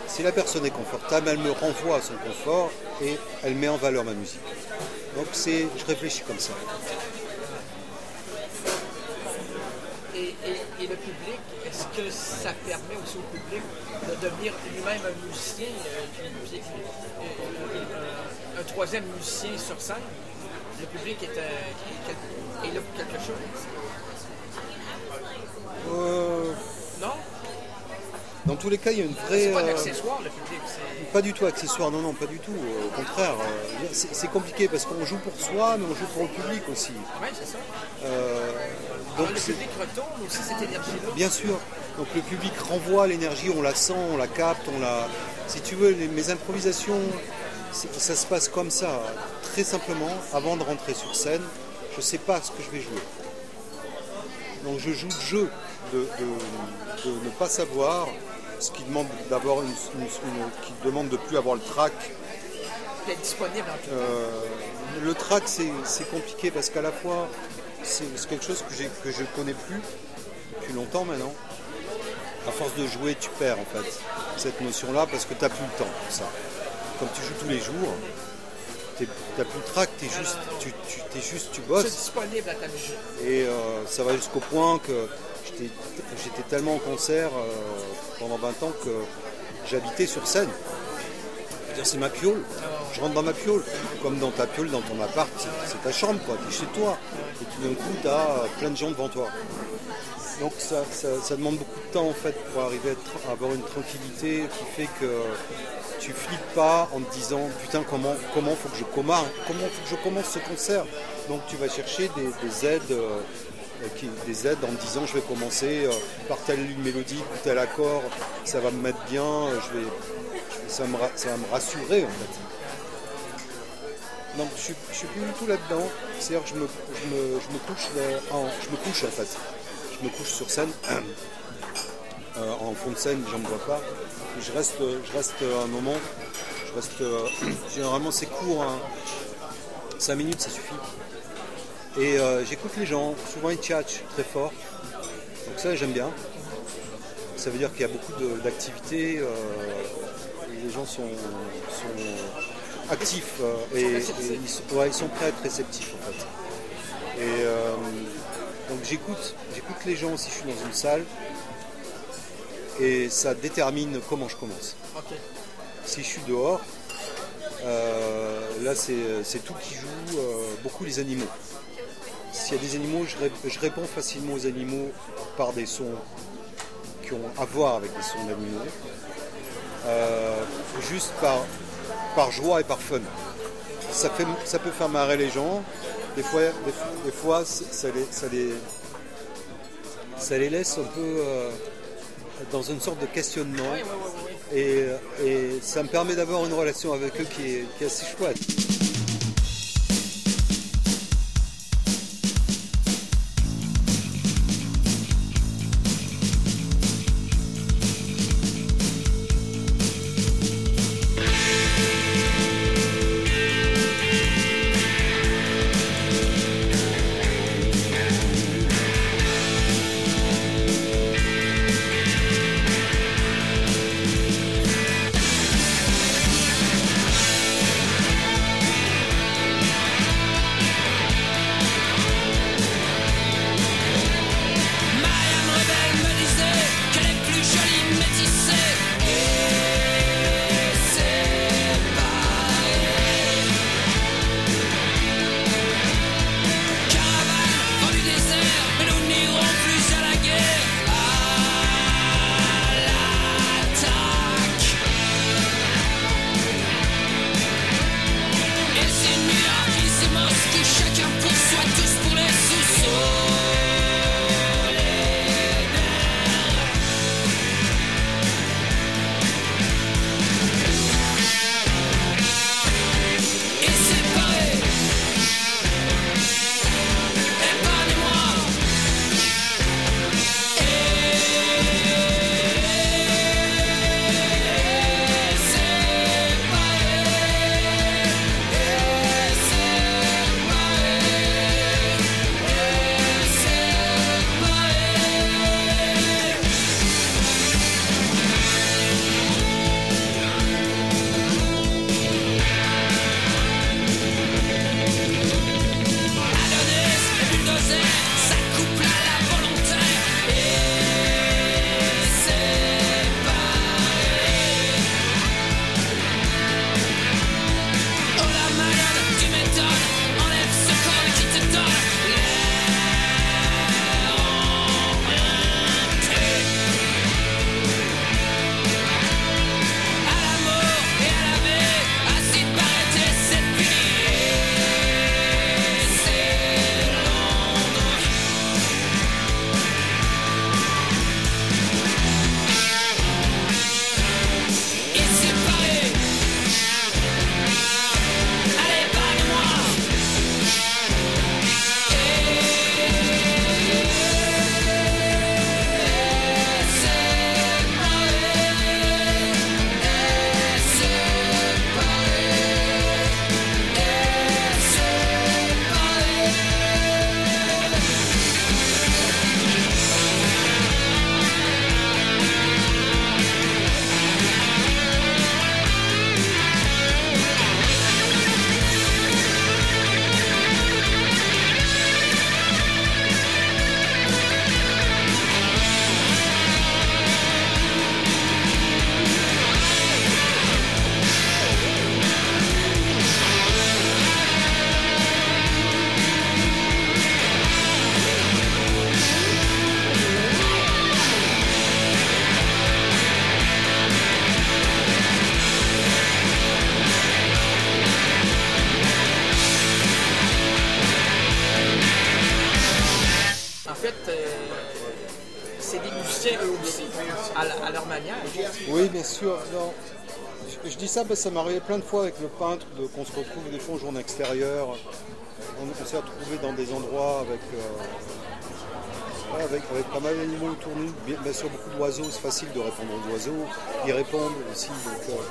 Si la personne est confortable, elle me renvoie à son confort et elle met en valeur ma musique. Donc c'est, je réfléchis comme ça. Et, et- et le public, est-ce ça permet aussi au public de devenir lui-même un musicien, euh, euh, euh, un troisième musicien sur scène? Le public est, là pour quelque chose? Tous les cas, il y a une vraie. C'est pas un euh, accessoire, le public. Pas du tout accessoire, non, non, pas du tout. euh, Au contraire, euh, c'est compliqué parce qu'on joue pour soi, mais on joue pour le public aussi. Ouais, c'est ça. Euh, Donc, le public retourne aussi cette énergie-là. Bien sûr. Donc le public renvoie l'énergie, on la sent, on la capte, on la. Si tu veux, les- mes improvisations, ça se passe comme ça, très simplement. Avant de rentrer sur scène, je ne sais pas ce que je vais jouer. Donc je joue le jeu de, de- de ne pas savoir, ce qui demande d'avoir une, une- une- qui demande de plus avoir le trac. D'être disponible en tout Euh, le track, c'est compliqué parce qu'à la fois, c'est quelque chose que, que je connais plus depuis longtemps maintenant. À force de jouer, tu perds en fait cette notion-là parce que tu n'as plus le temps pour ça. Comme tu joues tous les jours, tu n'as plus le track, es juste, tu, juste, tu Tu es bosses. disponible à ta musique. Et euh, ça va jusqu'au point que j'étais tellement en concert euh, pendant 20 ans que j'habitais sur scène. C'est ma piole. Je rentre dans ma piole. Comme dans ta piole, dans ton appart, c'est- ta chambre, quoi. Tu es chez toi. Et tout d'un coup, tu as plein de gens devant toi. Donc ça, demande beaucoup de temps en fait pour arriver à, avoir une tranquillité qui fait que tu flippes pas en te disant putain comment comment faut que je commence comment faut que je commence ce concert? Donc tu vas chercher des, des aides euh, qui- des aides en te disant je vais commencer euh, par telle ligne mélodique ou tel accord, ça va me mettre bien, euh, je vais, ça, me, ça va me rassurer en fait. Donc je je suis plus du tout là-dedans. C'est-à-dire que je me, je me- je me couche en, je me couche fait. Je me couche sur scène. Euh, en fond de scène, j'en me vois pas. Je reste, je reste un moment. Je reste. euh, généralement c'est court. 5 minutes ça suffit. Et euh, j'écoute les gens. Souvent ils tchatchent très fort. Donc ça j'aime bien. Ça veut dire qu'il y a beaucoup d'activités. euh, les gens sont, sont actifs euh, et, et ils, sont, ouais, ils sont prêts à être réceptifs en fait. Et donc j'écoute, j'écoute les gens si je suis dans une salle et ça détermine comment je commence. Si je suis dehors, euh, là c'est c'est tout qui joue, euh, beaucoup les animaux. S'il y a des animaux, je, ré- je réponds facilement aux animaux par des sons qui ont à voir avec des sons d'animaux, Euh, juste par, par joie et par fun. Ça, fait, ça peut faire marrer les gens, des fois, des, des fois ça les, ça, les, ça les laisse un peu euh, dans une sorte de questionnement. Et, et ça me permet d'avoir une relation avec eux qui est, qui est assez chouette. Ça que ça m'est arrivé plein de fois avec le peintre, qu'on se retrouve des fois en journée extérieure. On, on s'est retrouvé dans des endroits avec, euh, avec, avec pas mal d'animaux autour de nous. Bien, sûr, beaucoup d'oiseaux, c'est facile de répondre aux oiseaux. Ils répondent aussi. Donc, euh,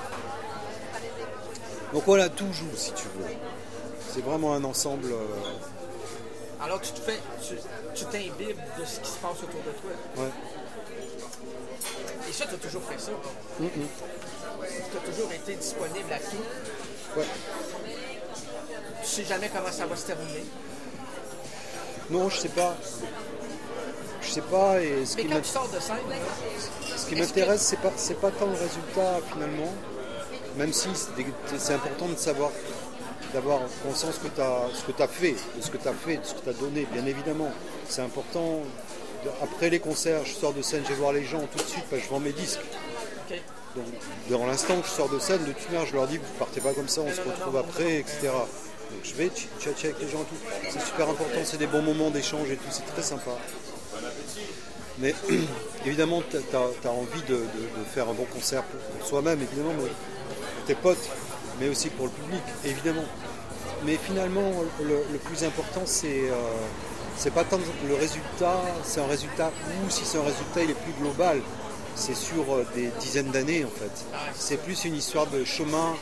donc voilà, tout joue si tu veux. C'est vraiment un ensemble. euh, Alors tu te fais, tu tu t'imbibes de ce qui se passe autour de toi. ouais. Et ça, tu as toujours fait ça. Tu as toujours été disponible à tout. Ouais. Tu sais jamais comment ça va se terminer. Non, je sais pas. Je sais pas. Et ce Mais qui quand m'int- tu sors de scène, Ce qui m'intéresse, c'est pas, c'est pas tant le résultat finalement, même si c'est important de savoir, d'avoir conscience que ce que tu as fait, de ce que tu as fait, de ce que tu as donné, bien évidemment. C'est important. Après les concerts, je sors de scène, je vais voir les gens tout de suite, parce que je vends mes disques. Donc, dans l'instant où je sors de scène, de toute manière, je leur dis, vous partez pas comme ça, on se retrouve après, etc. Donc je vais ch- tchatcher avec les gens et tout. C'est super important, c'est des bons moments d'échange et tout, c'est très sympa. Mais évidemment, tu as, envie de, de- de faire un bon concert pour, pour soi-même, évidemment, mais pour tes potes, mais aussi pour le public, évidemment. Mais finalement, le, le plus important, c'est euh, c'est pas tant le résultat, c'est un résultat, ou si c'est un résultat, il est plus global. C'est sur euh, des dizaines d'années, en fait. C'est plus une histoire de chemin,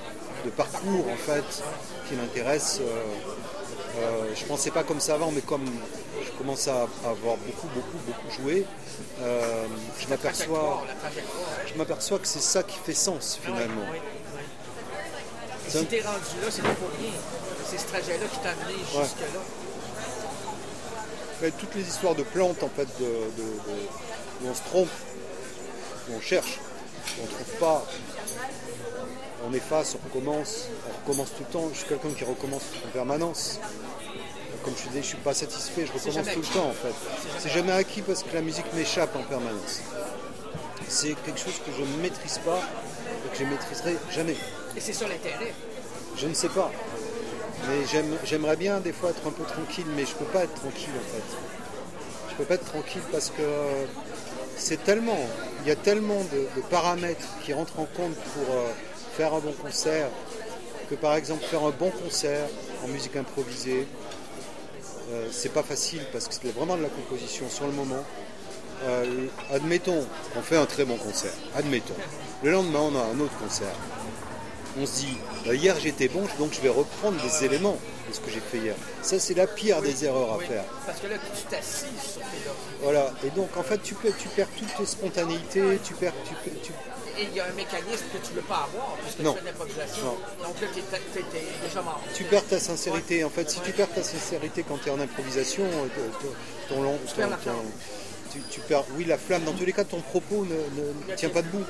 de parcours, en fait, qui m'intéresse. euh, euh, je pensais pas comme ça avant, mais comme je commence à avoir beaucoup, beaucoup, beaucoup joué, euh, je m'aperçois, je que c'est ça qui fait sens finalement. Si t'es rendu là, c'est pas pour rien. C'est ce trajet-là qui t'a amené Ouais. Toutes les histoires de plantes, en fait, de, de- de- où on se trompe, où on cherche, où on ne trouve pas, on efface, on recommence, on recommence tout le temps. Je suis quelqu'un qui recommence en permanence. Comme je disais, je suis pas satisfait, je recommence tout le temps en fait. C'est jamais acquis parce que la musique m'échappe en permanence. C'est quelque chose que je ne maîtrise pas et que je ne maîtriserai jamais. Et c'est ça l'intérêt. Je ne sais pas. Mais j'aime- j'aimerais bien des fois être un peu tranquille, mais je peux pas être tranquille en fait. Je peux pas être tranquille parce que c'est tellement, il y a tellement de, de paramètres qui rentrent en compte pour euh, faire un bon concert, que par exemple faire un bon concert en musique improvisée, euh, c'est pas facile parce que c'est vraiment de la composition sur le moment. Euh, admettons qu'on fait un très bon concert, admettons. Le lendemain, on a un autre concert. On se dit, bah, hier j'étais bon, donc je vais reprendre des éléments de ce que j'ai fait hier. Ça, c'est la pire des erreurs à faire. Parce que là, tu t'assises sur tes là. Voilà. Et donc, en fait, tu, peux, tu perds toute ta spontanéité, tu perds. Tu, tu- Et il y a un mécanisme que tu ne veux pas avoir, Non. tu fais de l'improvisation. Non. Donc là, t'es, t'es- t'es déjà mort. tu perds ta sincérité. En fait, si tu perds ta sincérité quand tu es en improvisation, euh, ton long. perds ton- tu, tu perds, oui, la flamme. Dans tous les cas, ton propos ne, ne tient pas debout.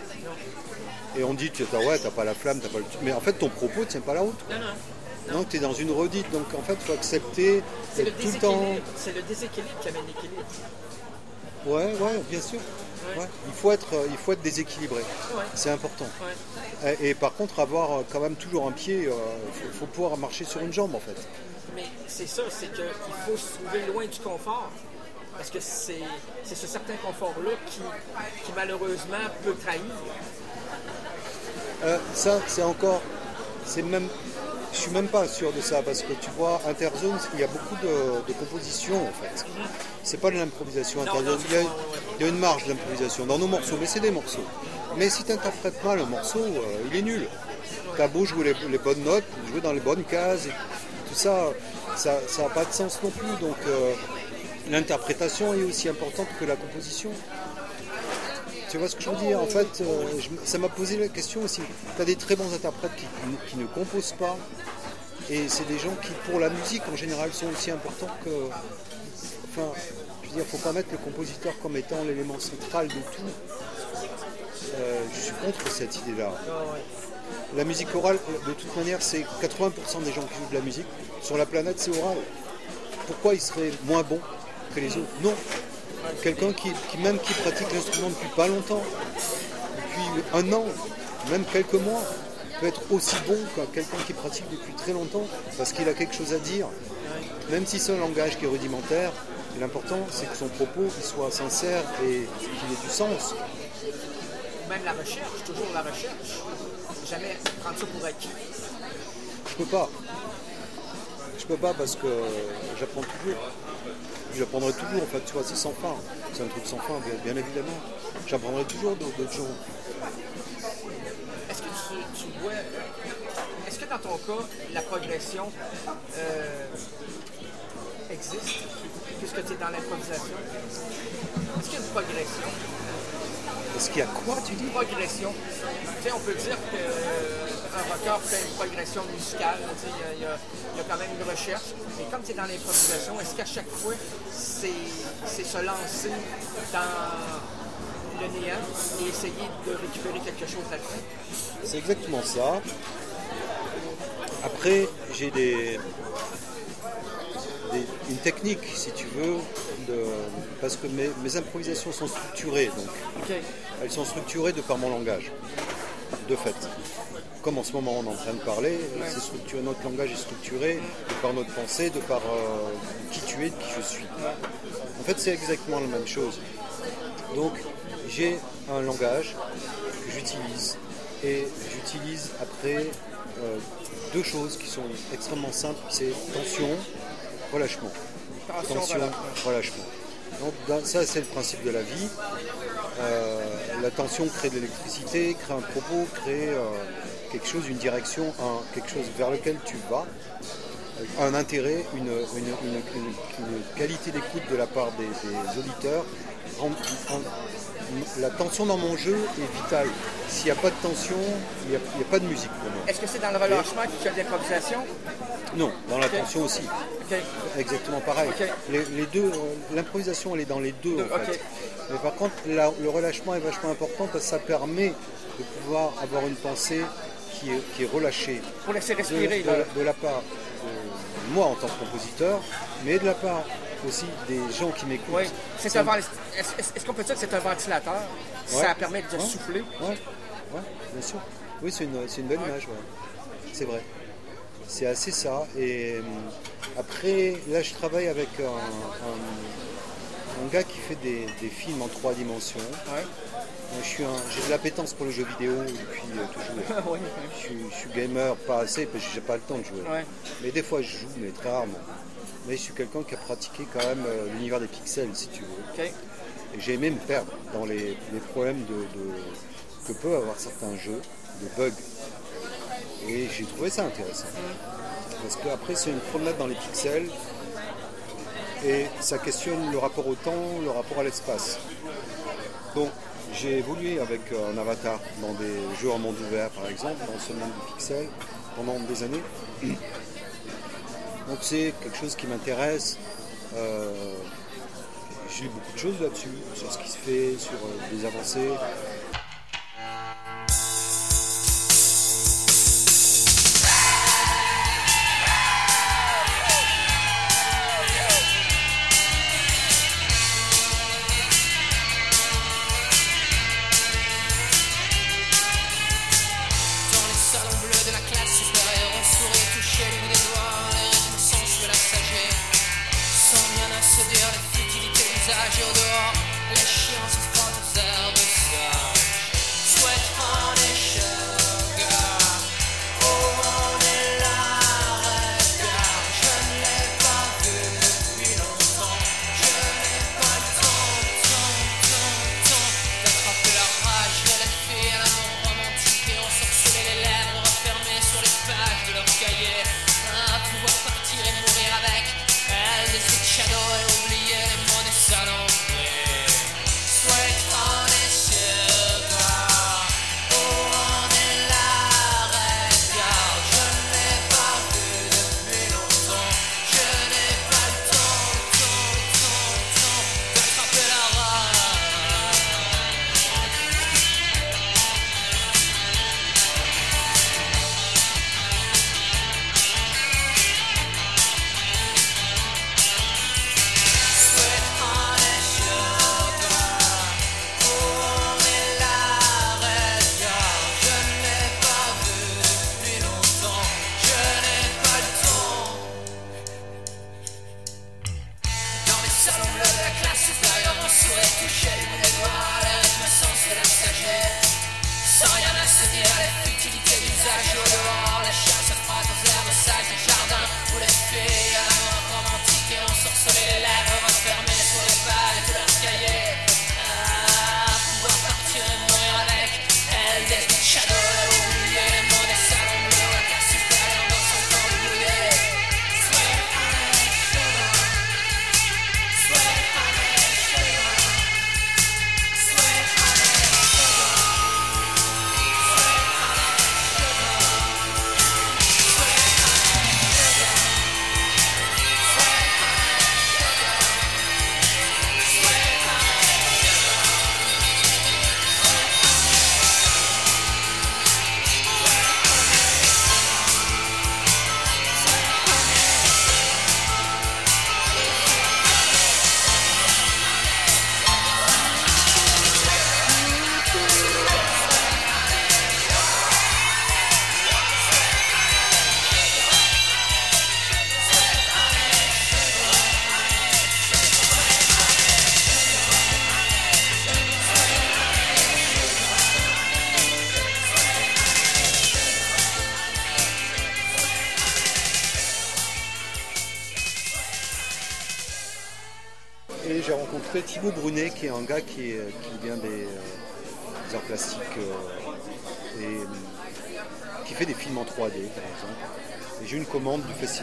Et on dit, tu as, ouais, t'as pas la flamme, t'as pas le. Mais en fait, ton propos ne tient pas la route. Non, non. Donc, tu es dans une redite. Donc, en fait, il faut accepter C'est le tout le temps. déséquilibre. C'est le déséquilibre qui amène l'équilibre. Ouais, ouais, bien sûr. Ouais. Il, faut être, euh, il faut être déséquilibré. Ouais. C'est important. Et, et par contre, avoir euh, quand même toujours un pied, il faut, faut pouvoir marcher sur une jambe en fait. Mais c'est ça, c'est qu'il faut se trouver loin du confort. Parce que c'est c'est ce certain confort-là qui, qui malheureusement peut trahir. Euh, ça, c'est encore. C'est même. Je suis même pas sûr de ça parce que tu vois, Interzone, il y a beaucoup de, de compositions en fait. C'est pas de l'improvisation Interzone. Il y, a, c'est- ouais, il y a une marge d'improvisation dans nos morceaux, mais c'est des morceaux. Mais si tu interprètes mal un morceau, euh, il est nul. T'as beau jouer les, les bonnes notes, jouer dans les bonnes cases, et tout ça, ça n'a pas de sens non plus. Donc euh, l'interprétation est aussi importante que la composition. Tu vois ce que je veux dire? En fait, euh, ça m'a posé la question aussi. Tu as des très bons interprètes qui, ne composent pas. Et c'est des gens qui, pour la musique en général, sont aussi importants que. Enfin, je veux dire, faut pas mettre le compositeur comme étant l'élément central de tout. Euh, je suis contre cette idée-là. La musique orale, de toute manière, c'est 80% des gens qui jouent de la musique. Sur la planète, c'est oral. Pourquoi ils seraient moins bons que les autres? Non. Quelqu'un qui, qui, même qui pratique l'instrument depuis pas longtemps, depuis un an, même quelques mois, peut être aussi bon que quelqu'un qui pratique depuis très longtemps parce qu'il a quelque chose à dire. Même si c'est un langage qui est rudimentaire, l'important c'est que son propos il soit sincère et qu'il ait du sens. même la recherche, toujours la recherche. Jamais prendre ça pour acquis. Je peux pas. Je peux pas parce que j'apprends toujours. J'apprendrai toujours, en fait, tu vois, c'est sans fin. C'est un truc sans fin, bien, évidemment. J'apprendrai toujours d'autres gens. Est-ce que tu, tu vois. Est-ce que dans ton cas, la progression euh, existe? Puisque tu es dans l'improvisation? Est-ce qu'il y a une progression? Est-ce qu'il y a quoi, tu dis? Progression. Tu sais, on peut dire qu'un rocker fait une progression musicale. Il y, a- y y quand même une recherche. Mais comme es dans l'improvisation, est-ce qu'à chaque fois, c'est c'est se lancer dans le néant et essayer de récupérer quelque chose là-dedans? C'est exactement ça. Après, j'ai des, des- une technique, si tu veux, de, parce que mes, mes improvisations sont structurées. Donc. Elles sont structurées de par mon langage, de fait. Comme en ce moment on est en train de parler, structuré, notre langage est structuré de par notre pensée, de par euh, qui tu es, de qui je suis. En fait, c'est exactement la même chose. Donc, j'ai un langage que j'utilise et j'utilise après euh, deux choses qui sont extrêmement simples c'est tension, relâchement. Tension, relâchement. relâchement. Donc, dans- ça, c'est le principe de la vie. Euh, la tension crée de l'électricité, crée un propos, crée euh, quelque chose, une direction, un- quelque chose vers lequel tu vas, un intérêt, une, une- une- une- une qualité d'écoute de la part des, des auditeurs. La tension dans mon jeu est vitale. S'il n'y a pas de tension, il n'y a, pas de musique pour moi. Est-ce que c'est dans le relâchement qu'il y a de l'improvisation? Non, dans la tension aussi. Exactement pareil. Les, les deux, euh, l'improvisation, elle est dans les deux, en fait. Mais par contre, la- le relâchement est vachement important parce que ça permet de pouvoir avoir une pensée qui est, qui est relâchée. Pour laisser De- respirer. de, de la part de moi en tant que compositeur, mais de la part aussi des gens qui m'écoutent. Oui. C'est Ça Est-ce qu'on peut dire que c'est un ventilateur? Ouais. Ça permet de Ouais. souffler. Ouais, bien sûr. Oui, c'est une, une belle image. C'est vrai. C'est assez ça. Et hum, après, là, je travaille avec un, un- un gars qui fait des, des films en trois dimensions. Moi, je suis un- J'ai de l'appétence pour le jeu vidéo depuis euh, toujours. Je, suis, je suis gamer, pas assez, parce que j'ai pas le temps de jouer. Ouais. Mais des fois, je joue, mais très rarement. Mais je suis quelqu'un qui a pratiqué quand même euh, l'univers des pixels, si tu veux. Et j'ai aimé me perdre dans les, les problèmes de, de- que peuvent avoir certains jeux, de bugs. Et j'ai trouvé ça intéressant. Parce qu'après, c'est une promenade dans les pixels. Et ça questionne le rapport au temps, le rapport à l'espace. Donc, j'ai évolué avec euh, un avatar dans des jeux en monde ouvert, par exemple, dans ce monde du pixel, pendant des années. Donc, c'est quelque chose qui m'intéresse. Euh, j'ai lu beaucoup de choses là-dessus, sur ce qui se fait, sur euh, les avancées.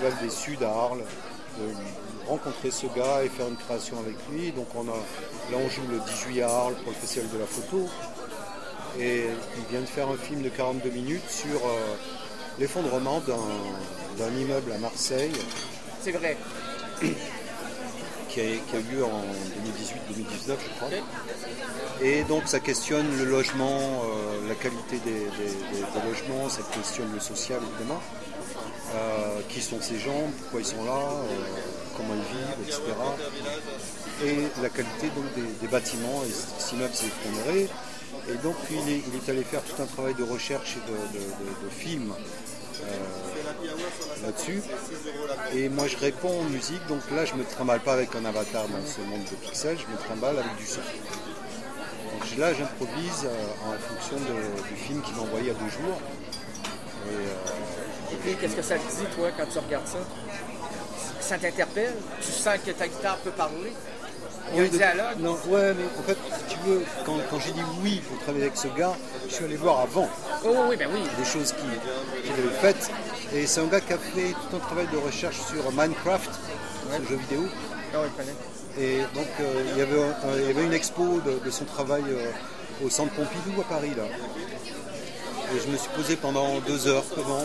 Festival des Suds à Arles de rencontrer ce gars et faire une création avec lui. Donc on a, là, on joue le 18 à Arles pour le Festival de la photo. Et il vient de faire un film de 42 minutes sur euh, l'effondrement d'un- d'un immeuble à Marseille C'est vrai. qui a, qui a eu lieu en 2018-2019, je crois. Et donc ça questionne le logement, euh, la qualité des, des- des- des logements, ça questionne le social évidemment. Euh, qui sont ces gens, pourquoi ils sont là, euh, comment ils vivent, etc. Et la qualité donc, des, bâtiments, et cet immeuble s'est effondré. Et donc il est, allé faire tout un travail de recherche et de, film euh, là-dessus. Et moi je réponds en musique, donc là je me trimballe pas avec un avatar dans ce monde de pixels, je me trimballe avec du son. Donc là j'improvise en fonction du film qu'il m'a envoyé il y a deux jours. Et puis, qu'est-ce que ça te dit, toi, quand tu regardes ça? Ça t'interpelle? Tu sens que ta guitare peut parler? Il y a un de- dialogue? Non, ouais, mais en fait, si tu veux, quand, quand j'ai dit oui pour travailler avec ce gars, je suis allé voir avant. Oh oui, ben oui. Des choses qu'il avait faites. Et c'est un gars qui a fait tout un travail de recherche sur Minecraft, ce jeu vidéo. Ah oui. Et donc, euh, il, y avait, un- il y avait une expo de, de son travail euh, au centre Pompidou à Paris, là. Et je me suis posé pendant deux heures devant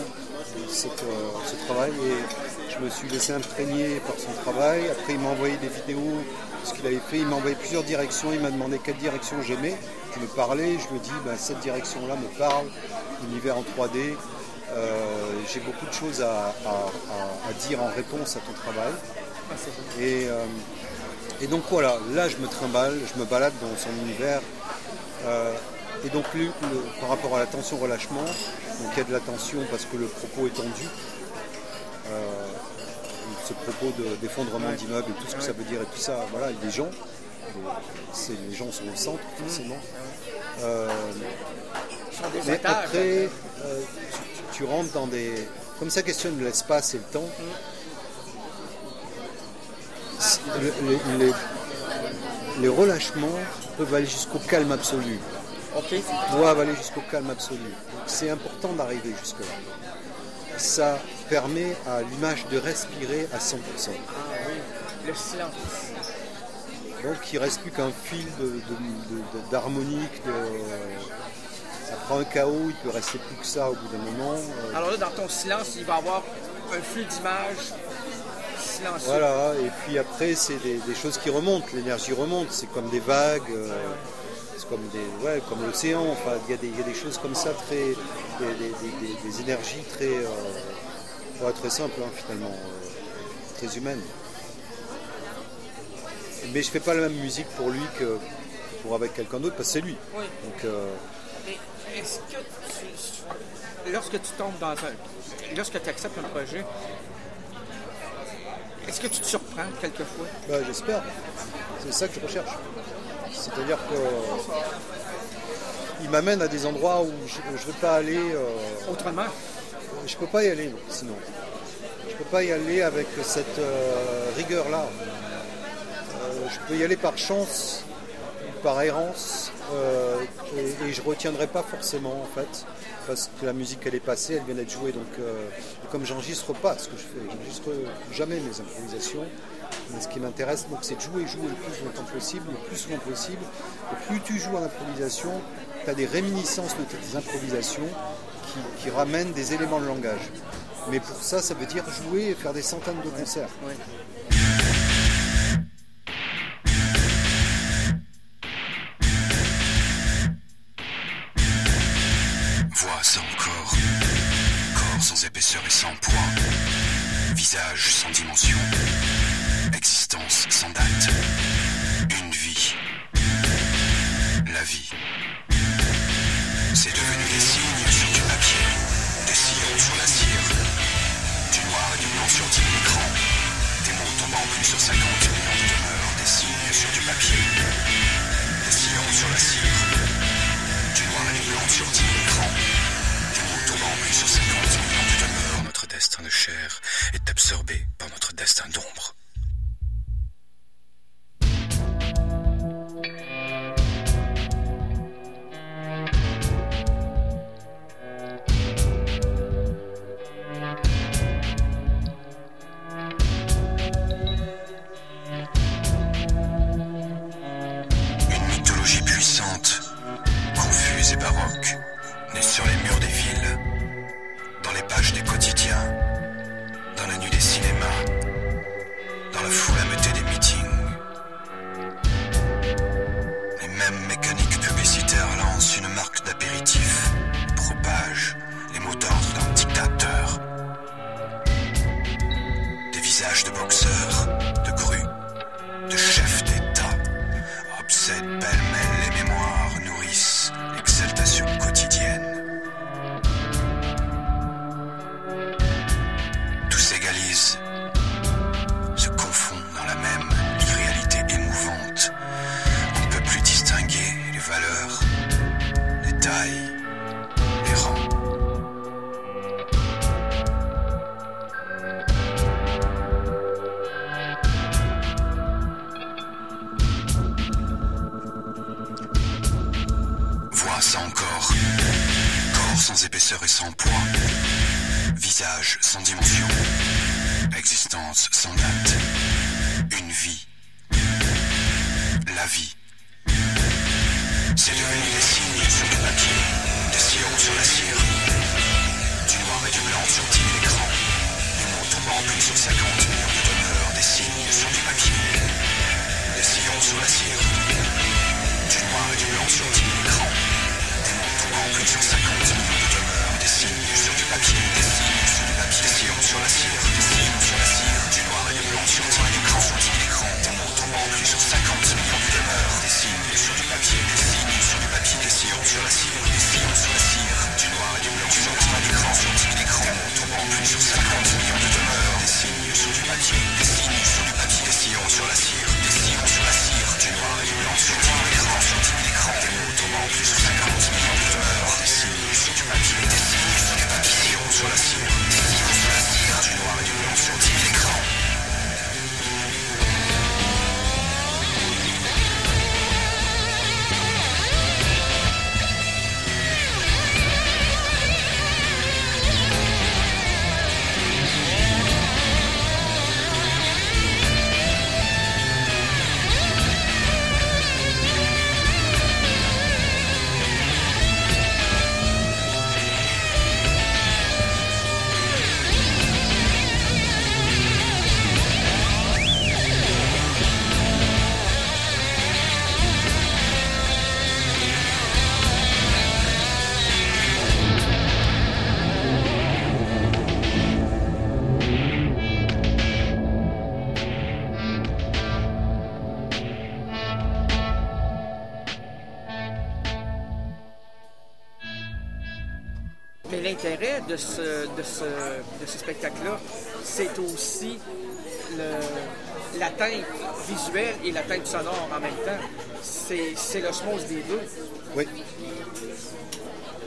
euh, ce travail et je me suis laissé imprégner par son travail. Après, il m'a envoyé des vidéos ce qu'il avait fait. Il m'a envoyé plusieurs directions. Il m'a demandé quelle direction j'aimais. Je me parlais. Je me dis, ben, cette direction-là me parle. Univers en 3D. Euh, J'ai beaucoup de choses à, dire en réponse à ton travail. Et, euh, et donc voilà, là je me trimballe, je me balade dans son univers. Et donc par rapport à la tension-relâchement, donc il y a de la tension parce que le propos est tendu. Euh, ce propos de- d'effondrement d'immeubles et tout ce que ça veut dire et tout ça, voilà, il y a des gens. Les, les gens sont au centre, forcément. Euh, mais après, euh, tu, tu rentres dans des. Comme ça questionne l'espace et le temps, le- les, les- les relâchements peuvent aller jusqu'au calme absolu. OK. Doivent aller jusqu'au calme absolu. Donc, C'est important d'arriver jusque-là. Ça permet à l'image de respirer à 100%. Ah oui, le silence. Donc il ne reste plus qu'un fil de- de- de- de- d'harmonique. Ça prend un chaos, il peut rester plus que ça au bout d'un moment. Euh, Alors là, dans ton silence, il va y avoir un flux d'images silencieux. Voilà, et puis après, c'est des, des choses qui remontent, l'énergie remonte, c'est comme des vagues, euh, comme, des, ouais, comme l'océan, enfin, il y, a des- il y a des choses comme ça, très, des, énergies très, euh, ouais, très simples hein, finalement, euh, très humaines. Mais je fais pas la même musique pour lui que pour avec quelqu'un d'autre, parce que c'est lui. Oui. Donc, euh, Mais est-ce que tu, lorsque tu tombes dans un. Lorsque tu acceptes un projet, est-ce que tu te surprends quelquefois? bah, j'espère, c'est ça que je recherche. C'est-à-dire que il m'amène à des endroits où je ne veux pas aller. euh, Autrement? Je peux pas y aller non, sinon. Je peux pas y aller avec cette euh, rigueur-là. Euh, je peux y aller par chance, par errance, euh, et, et je retiendrai pas forcément en fait, parce que la musique elle est passée, elle vient d'être jouée. Donc, euh, comme j'enregistre pas ce que je fais, j'enregistre jamais mes improvisations. Mais ce qui m'intéresse, donc, c'est de jouer, jouer le plus longtemps possible, le plus souvent possible. Et plus tu joues en improvisation, tu as des réminiscences de tes improvisations qui, qui ramènent des éléments de langage. Mais pour ça, ça veut dire jouer et faire des centaines de concerts. Voix sans corps, corps sans épaisseur et sans poids, visage sans dimension, sans date, une vie, la vie. C'est devenu des signes sur du papier, des sillons sur la cire, du noir et du blanc sur 10 écrans, des mots tombant plus sur 50 ce, de ce, de ce spectacle-là, c'est aussi le- l'atteinte visuelle et l'atteinte sonore en même temps. C'est l'osmose des deux. Oui.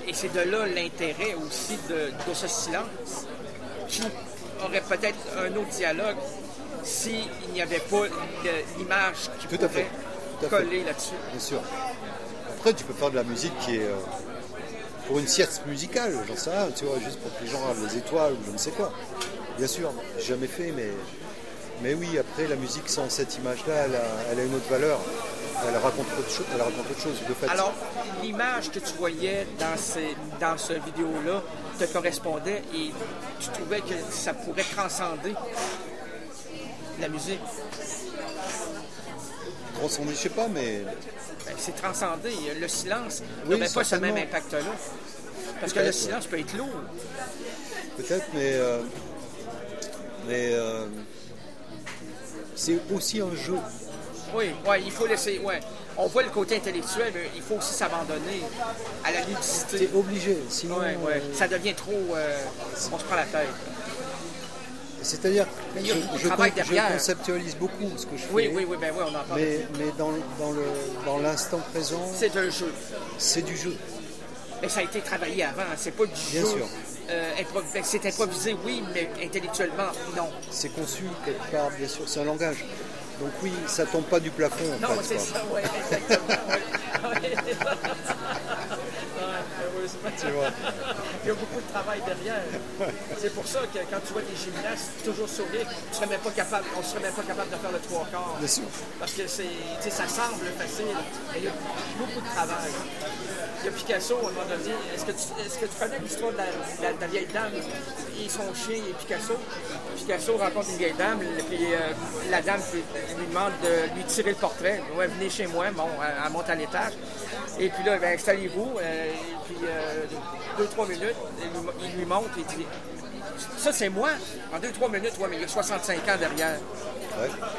Et c'est de là l'intérêt aussi de, de ce silence qui aurait peut-être un autre dialogue s'il n'y avait pas l'image qui Tout à fait. pourrait Tout à fait. coller là-dessus. Bien sûr. Après, tu peux faire de la musique qui est euh, pour une sieste musicale, j'en sais rien, tu vois, juste pour que les gens regardent les étoiles ou je ne sais quoi. Bien sûr, j'ai jamais fait, mais, mais oui, après, la musique sans cette image-là, elle a, elle a une autre valeur. Elle raconte autre chose. Elle raconte autre chose. De fait, Alors, l'image que tu voyais dans, ces, dans ce vidéo-là te correspondait et tu trouvais que ça pourrait transcender la musique? transcender, je sais pas, mais c'est transcendé. Le silence Oui, n'avait pas ce même impact-là. Parce que le silence peut être lourd. peut-être, mais, euh, mais euh, c'est aussi un jeu. Oui, ouais, il faut laisser. Ouais. On voit le côté intellectuel, mais il faut aussi s'abandonner à la ludicité. C'est obligé, sinon. Ouais, ouais. euh, Ça devient trop. euh, on se prend la tête. C'est-à-dire, je, conceptualise beaucoup ce que je fais. Oui, oui, oui, ben oui, on en parle. Mais, mais dans, dans le dans l'instant présent, C'est un jeu. c'est du jeu. Mais ça a été travaillé avant, c'est pas du Bien jeu. sûr. euh, ben, c'est improvisé, oui, mais intellectuellement, non. C'est conçu quelque part, bien sûr, c'est un langage. Donc oui, ça tombe pas du plafond. En Non, c'est ça, oui, exactement. Ouais, heureusement. Tu vois. Il y a beaucoup de travail derrière. C'est pour ça que quand tu vois des gymnastes toujours sourire, tu serais même pas capable, on serait même pas capable de faire le trois quarts. Bien sûr. Parce que c'est, ça semble facile, mais il y a beaucoup de travail. il y a Picasso, un moment donné. Est-ce que, tu- est-ce que tu connais l'histoire de la, de la- de la vieille dame? Et son chien et Picasso? Picasso rencontre une vieille dame, et puis euh, la dame lui demande de lui tirer le portrait. Ouais, venez chez moi, bon, elle, elle monte à l'étage. Et puis là, ben, installez-vous, euh, et puis euh, deux, trois minutes, il lui, il lui montre et il dit Ça, c'est moi. En deux, trois minutes, ouais, mais il y a 65 ans derrière.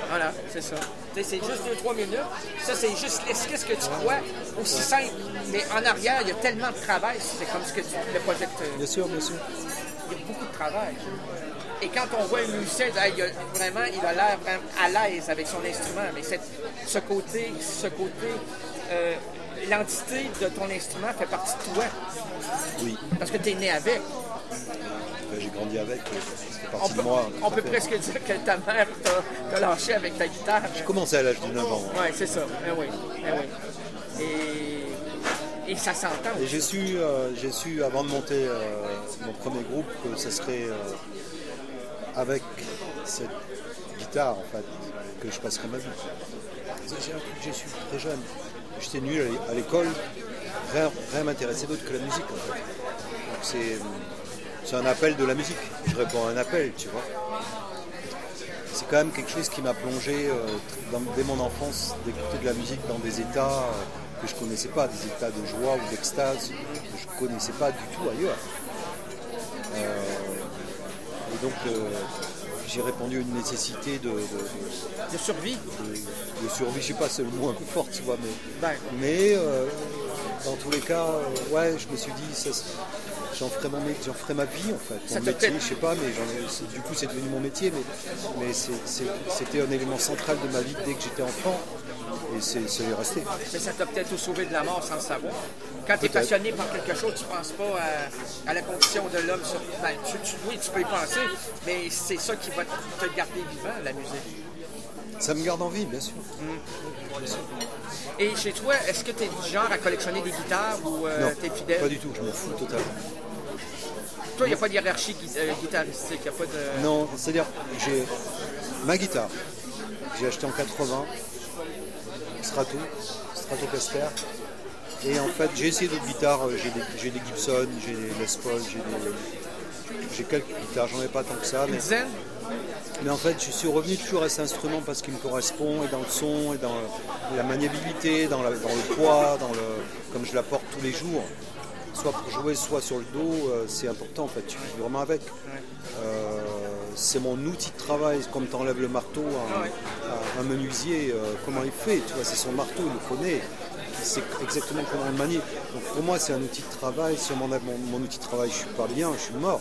Voilà, c'est ça. C'est juste 2-3 minutes. Ça, c'est juste l'esquisse que tu crois, aussi simple. Mais en arrière, il y a tellement de travail. C'est comme ce que tu, le projecteur. Bien sûr, bien sûr. Il y a beaucoup de travail. Et quand on voit un musicien, il a- vraiment, il a l'air vraiment à l'aise avec son instrument. Mais cette- ce côté, ce côté, euh, l'entité de ton instrument fait partie de toi. Oui. Parce que tu es né avec. Ben, J'ai grandi avec, ça fait On partie peut, de moi. on peut fait. presque dire que ta mère t'a- lâché avec ta guitare. J'ai commencé à l'âge de 9 ans. Oui, c'est ça. Eh oui. eh oui. Et, et ça s'entend. Et j'ai su, euh, j'ai su avant de monter euh, mon premier groupe que ce serait euh, avec cette guitare en fait que je passerais ma vie. C'est c'est un truc que j'ai su très jeune. J'étais nul à l'é- à l'école, rien, rien m'intéressait d'autre que la musique en fait. C'est, un appel de la musique. Je réponds à un appel, tu vois. C'est quand même quelque chose qui m'a plongé euh, dès mon enfance d'écouter de la musique dans des états euh, que je connaissais pas, des états de joie ou d'extase que je connaissais pas du tout ailleurs. Euh, et donc j'ai répondu à une nécessité de, de, de survie. De, survie, je sais pas, c'est le mot un peu fort, tu vois, mais, mais euh, dans tous les cas, euh, ouais, je me suis dit, j'en ferai, mon mé- j'en ferai ma vie en fait, mon métier, je sais pas, mais ai- du coup c'est devenu mon métier, mais, c'était un élément central de ma vie dès que j'étais enfant, et c'est, resté. Mais ça t'a peut-être sauvé de la mort sans le savoir. Quand tu es passionné par quelque chose, tu ne penses pas à, à la condition de l'homme. sur- Ben, tu- tu- oui, tu peux y penser, mais c'est ça qui va te garder vivant, la musique. Ça me garde en vie, bien sûr. Mm. Et chez toi, est-ce que tu es du genre à collectionner des guitares ou non, tu es fidèle? pas du tout, je m'en fous totalement. Toi, il n'y a pas de hiérarchie euh, guitaristique, il a pas de... Non, c'est-à-dire, j'ai ma guitare, j'ai acheté en 80, Strato, Stratocaster. Et en fait, j'ai essayé d'autres guitares, j'ai des, Gibson, j'ai des Les Paul, j'ai quelques guitares, j'en ai pas tant que ça. Mais, en fait, je suis revenu toujours à cet instrument parce qu'il me correspond, et dans le son, et dans la maniabilité, dans, la- dans le poids, dans le, comme je la porte tous les jours. Soit pour jouer, soit sur le dos, euh, c'est important en fait, tu vis vraiment avec. Euh, c'est mon outil de travail, comme tu enlèves le marteau à un, à un menuisier, euh, comment il fait, tu vois, c'est son marteau, il le connaît, il sait exactement comment le manier. Donc pour moi c'est un outil de travail, si on m'enlève mon, mon outil de travail, je suis pas bien, je suis mort.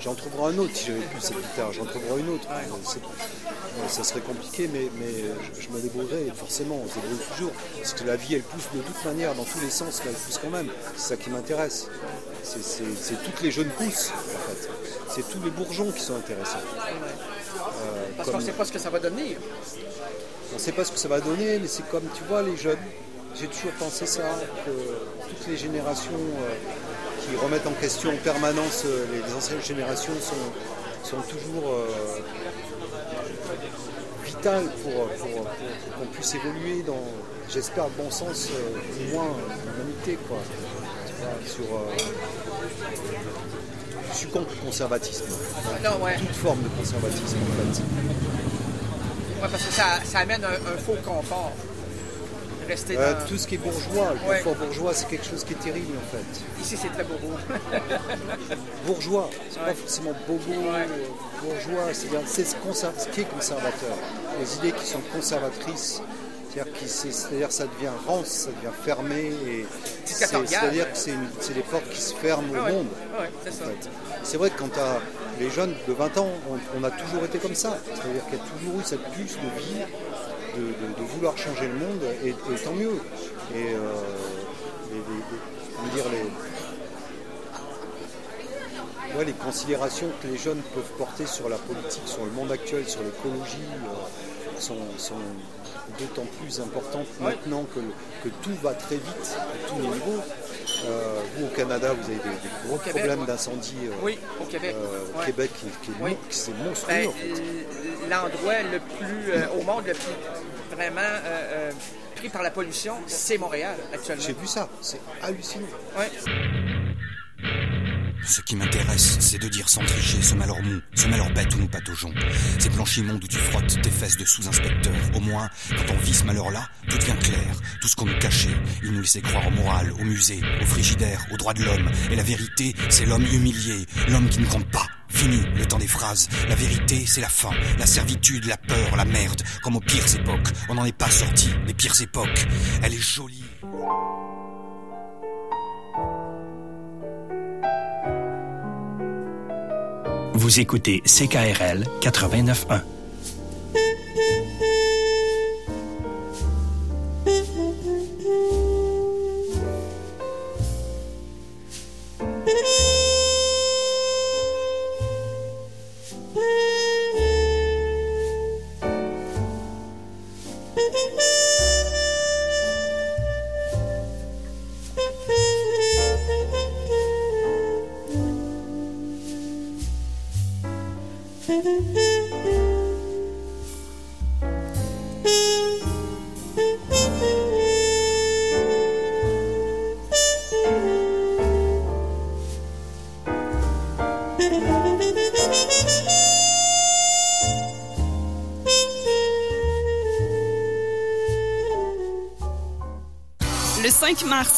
J'en trouverai un autre si j'avais plus cette guitare, j'en trouverai une autre. Euh, euh, ça serait compliqué, mais, mais je, je me débrouillerai, forcément, on se débrouille toujours. Parce que la vie, elle pousse de toute manière, dans tous les sens, mais elle pousse quand même. C'est ça qui m'intéresse. C'est toutes les jeunes pousses, en fait. C'est tous les bourgeons qui sont intéressants. Euh, Parce comme- qu'on ne sait pas ce que ça va devenir. on ne sait pas ce que ça va donner, mais c'est comme, tu vois, les jeunes. J'ai toujours pensé ça, que toutes les générations euh, qui remettent en question en permanence euh, les, les anciennes générations sont, sont toujours euh, vitales pour, pour- pour- pour qu'on puisse évoluer dans, j'espère, le bon sens, euh, au moins euh, l'humanité, quoi. Tu vois, sur, euh, je suis contre le conservatisme. Non, ouais. Toute forme de conservatisme, en fait. Ouais, parce que ça, ça amène un, un faux confort. Rester Euh, tout ce qui est bourgeois, le Ouais. confort bourgeois, c'est quelque chose qui est terrible en fait. Ici, c'est très beau. Bourgeois, c'est pas forcément bobo, bourgeois, c'est ce, qui est conservateur. Les idées qui sont conservatrices, c'est-à-dire que ça devient rance, ça devient fermé, c'est-à-dire que c'est des portes qui se ferment Ah au ouais, monde. ouais, c'est ça. en fait. C'est vrai que quand as les jeunes de 20 ans, on, on a toujours été comme ça. C'est-à-dire qu'il y a toujours eu cette puce de vie, de, de- de vouloir changer le monde, et, et tant mieux. Et euh, les, les- les- comment dire, les, ouais, les considérations que les jeunes peuvent porter sur la politique, sur le monde actuel, sur l'écologie, euh, sont, sont d'autant plus importantes maintenant que, que tout va très vite à tous les niveaux. Euh, vous, au Canada, vous avez des, des gros Québec, problèmes ouais. d'incendie euh, Oui, au Québec. euh, au Ouais. Québec qui, qui est, Oui. c'est monstrueux. Ben, en fait. l- L'endroit le plus au monde le plus vraiment pris par la pollution, c'est Montréal actuellement. J'ai vu ça, c'est hallucinant. Ouais. Ce qui m'intéresse, c'est de dire sans tricher ce malheur mou, ce malheur bête où nous pataugeons. Ces blanchimons où tu frottes tes fesses de sous-inspecteur. Au moins, quand on vit ce malheur-là, tout devient clair. Tout ce qu'on nous cachait, ils nous laissaient croire au moral, au musée, au frigidaire, aux droits de l'homme. Et la vérité, c'est l'homme humilié, l'homme qui ne compte pas. Fini le temps des phrases. La vérité, c'est la fin. La servitude, la peur, la merde. Comme aux pires époques. On n'en est pas sorti des pires époques. Elle est jolie. Vous écoutez CKRL 89.1.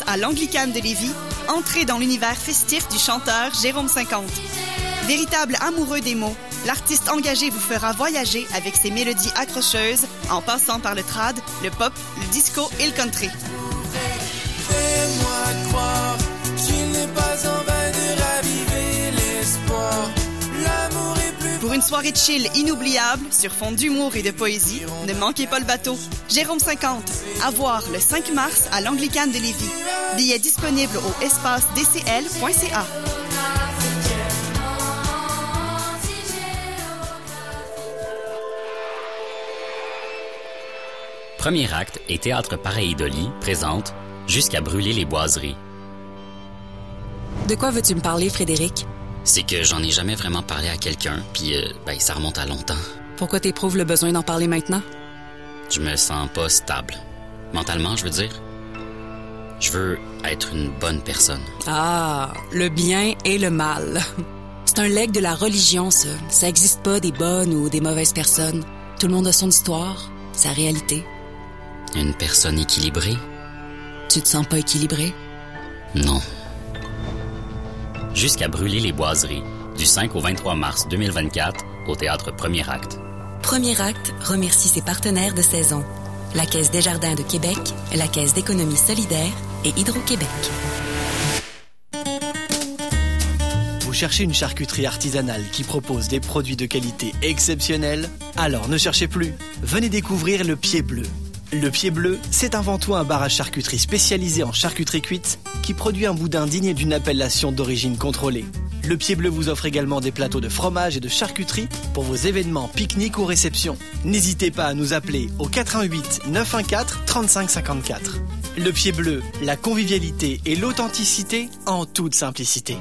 à l'Anglicane de Lévis, entrez dans l'univers festif du chanteur Jérôme 50. Véritable amoureux des mots, l'artiste engagé vous fera voyager avec ses mélodies accrocheuses en passant par le trad, le pop, le disco et le country. Pour une soirée de chill inoubliable sur fond d'humour et de poésie, ne manquez pas le bateau. Jérôme 50, à voir le 5 mars à l'Anglicane de Lévis. Billets disponibles au espace-dcl.ca. Premier acte et Théâtre Pareidoli présente Jusqu'à brûler les boiseries. De quoi veux-tu me parler, Frédéric? C'est que j'en ai jamais vraiment parlé à quelqu'un, puis euh, ben, ça remonte à longtemps. Pourquoi t'éprouves le besoin d'en parler maintenant? Je me sens pas stable. Mentalement, je veux dire. Je veux être une bonne personne. Ah, le bien et le mal. C'est un legs de la religion, ça. Ça existe pas des bonnes ou des mauvaises personnes. Tout le monde a son histoire, sa réalité. Une personne équilibrée? Tu te sens pas équilibré? Non. Jusqu'à brûler les boiseries, du 5 au 23 mars 2024, au théâtre Premier Acte. Premier acte remercie ses partenaires de saison. La Caisse des Jardins de Québec, la Caisse d'économie solidaire et Hydro-Québec. Vous cherchez une charcuterie artisanale qui propose des produits de qualité exceptionnelle? Alors ne cherchez plus. Venez découvrir le Pied Bleu. Le Pied Bleu, c'est avant tout un bar à charcuterie spécialisé en charcuterie cuite qui produit un boudin digne d'une appellation d'origine contrôlée. Le Pied Bleu vous offre également des plateaux de fromage et de charcuterie pour vos événements, pique-niques ou réceptions. N'hésitez pas à nous appeler au 88 914 35 54. Le Pied Bleu, la convivialité et l'authenticité en toute simplicité.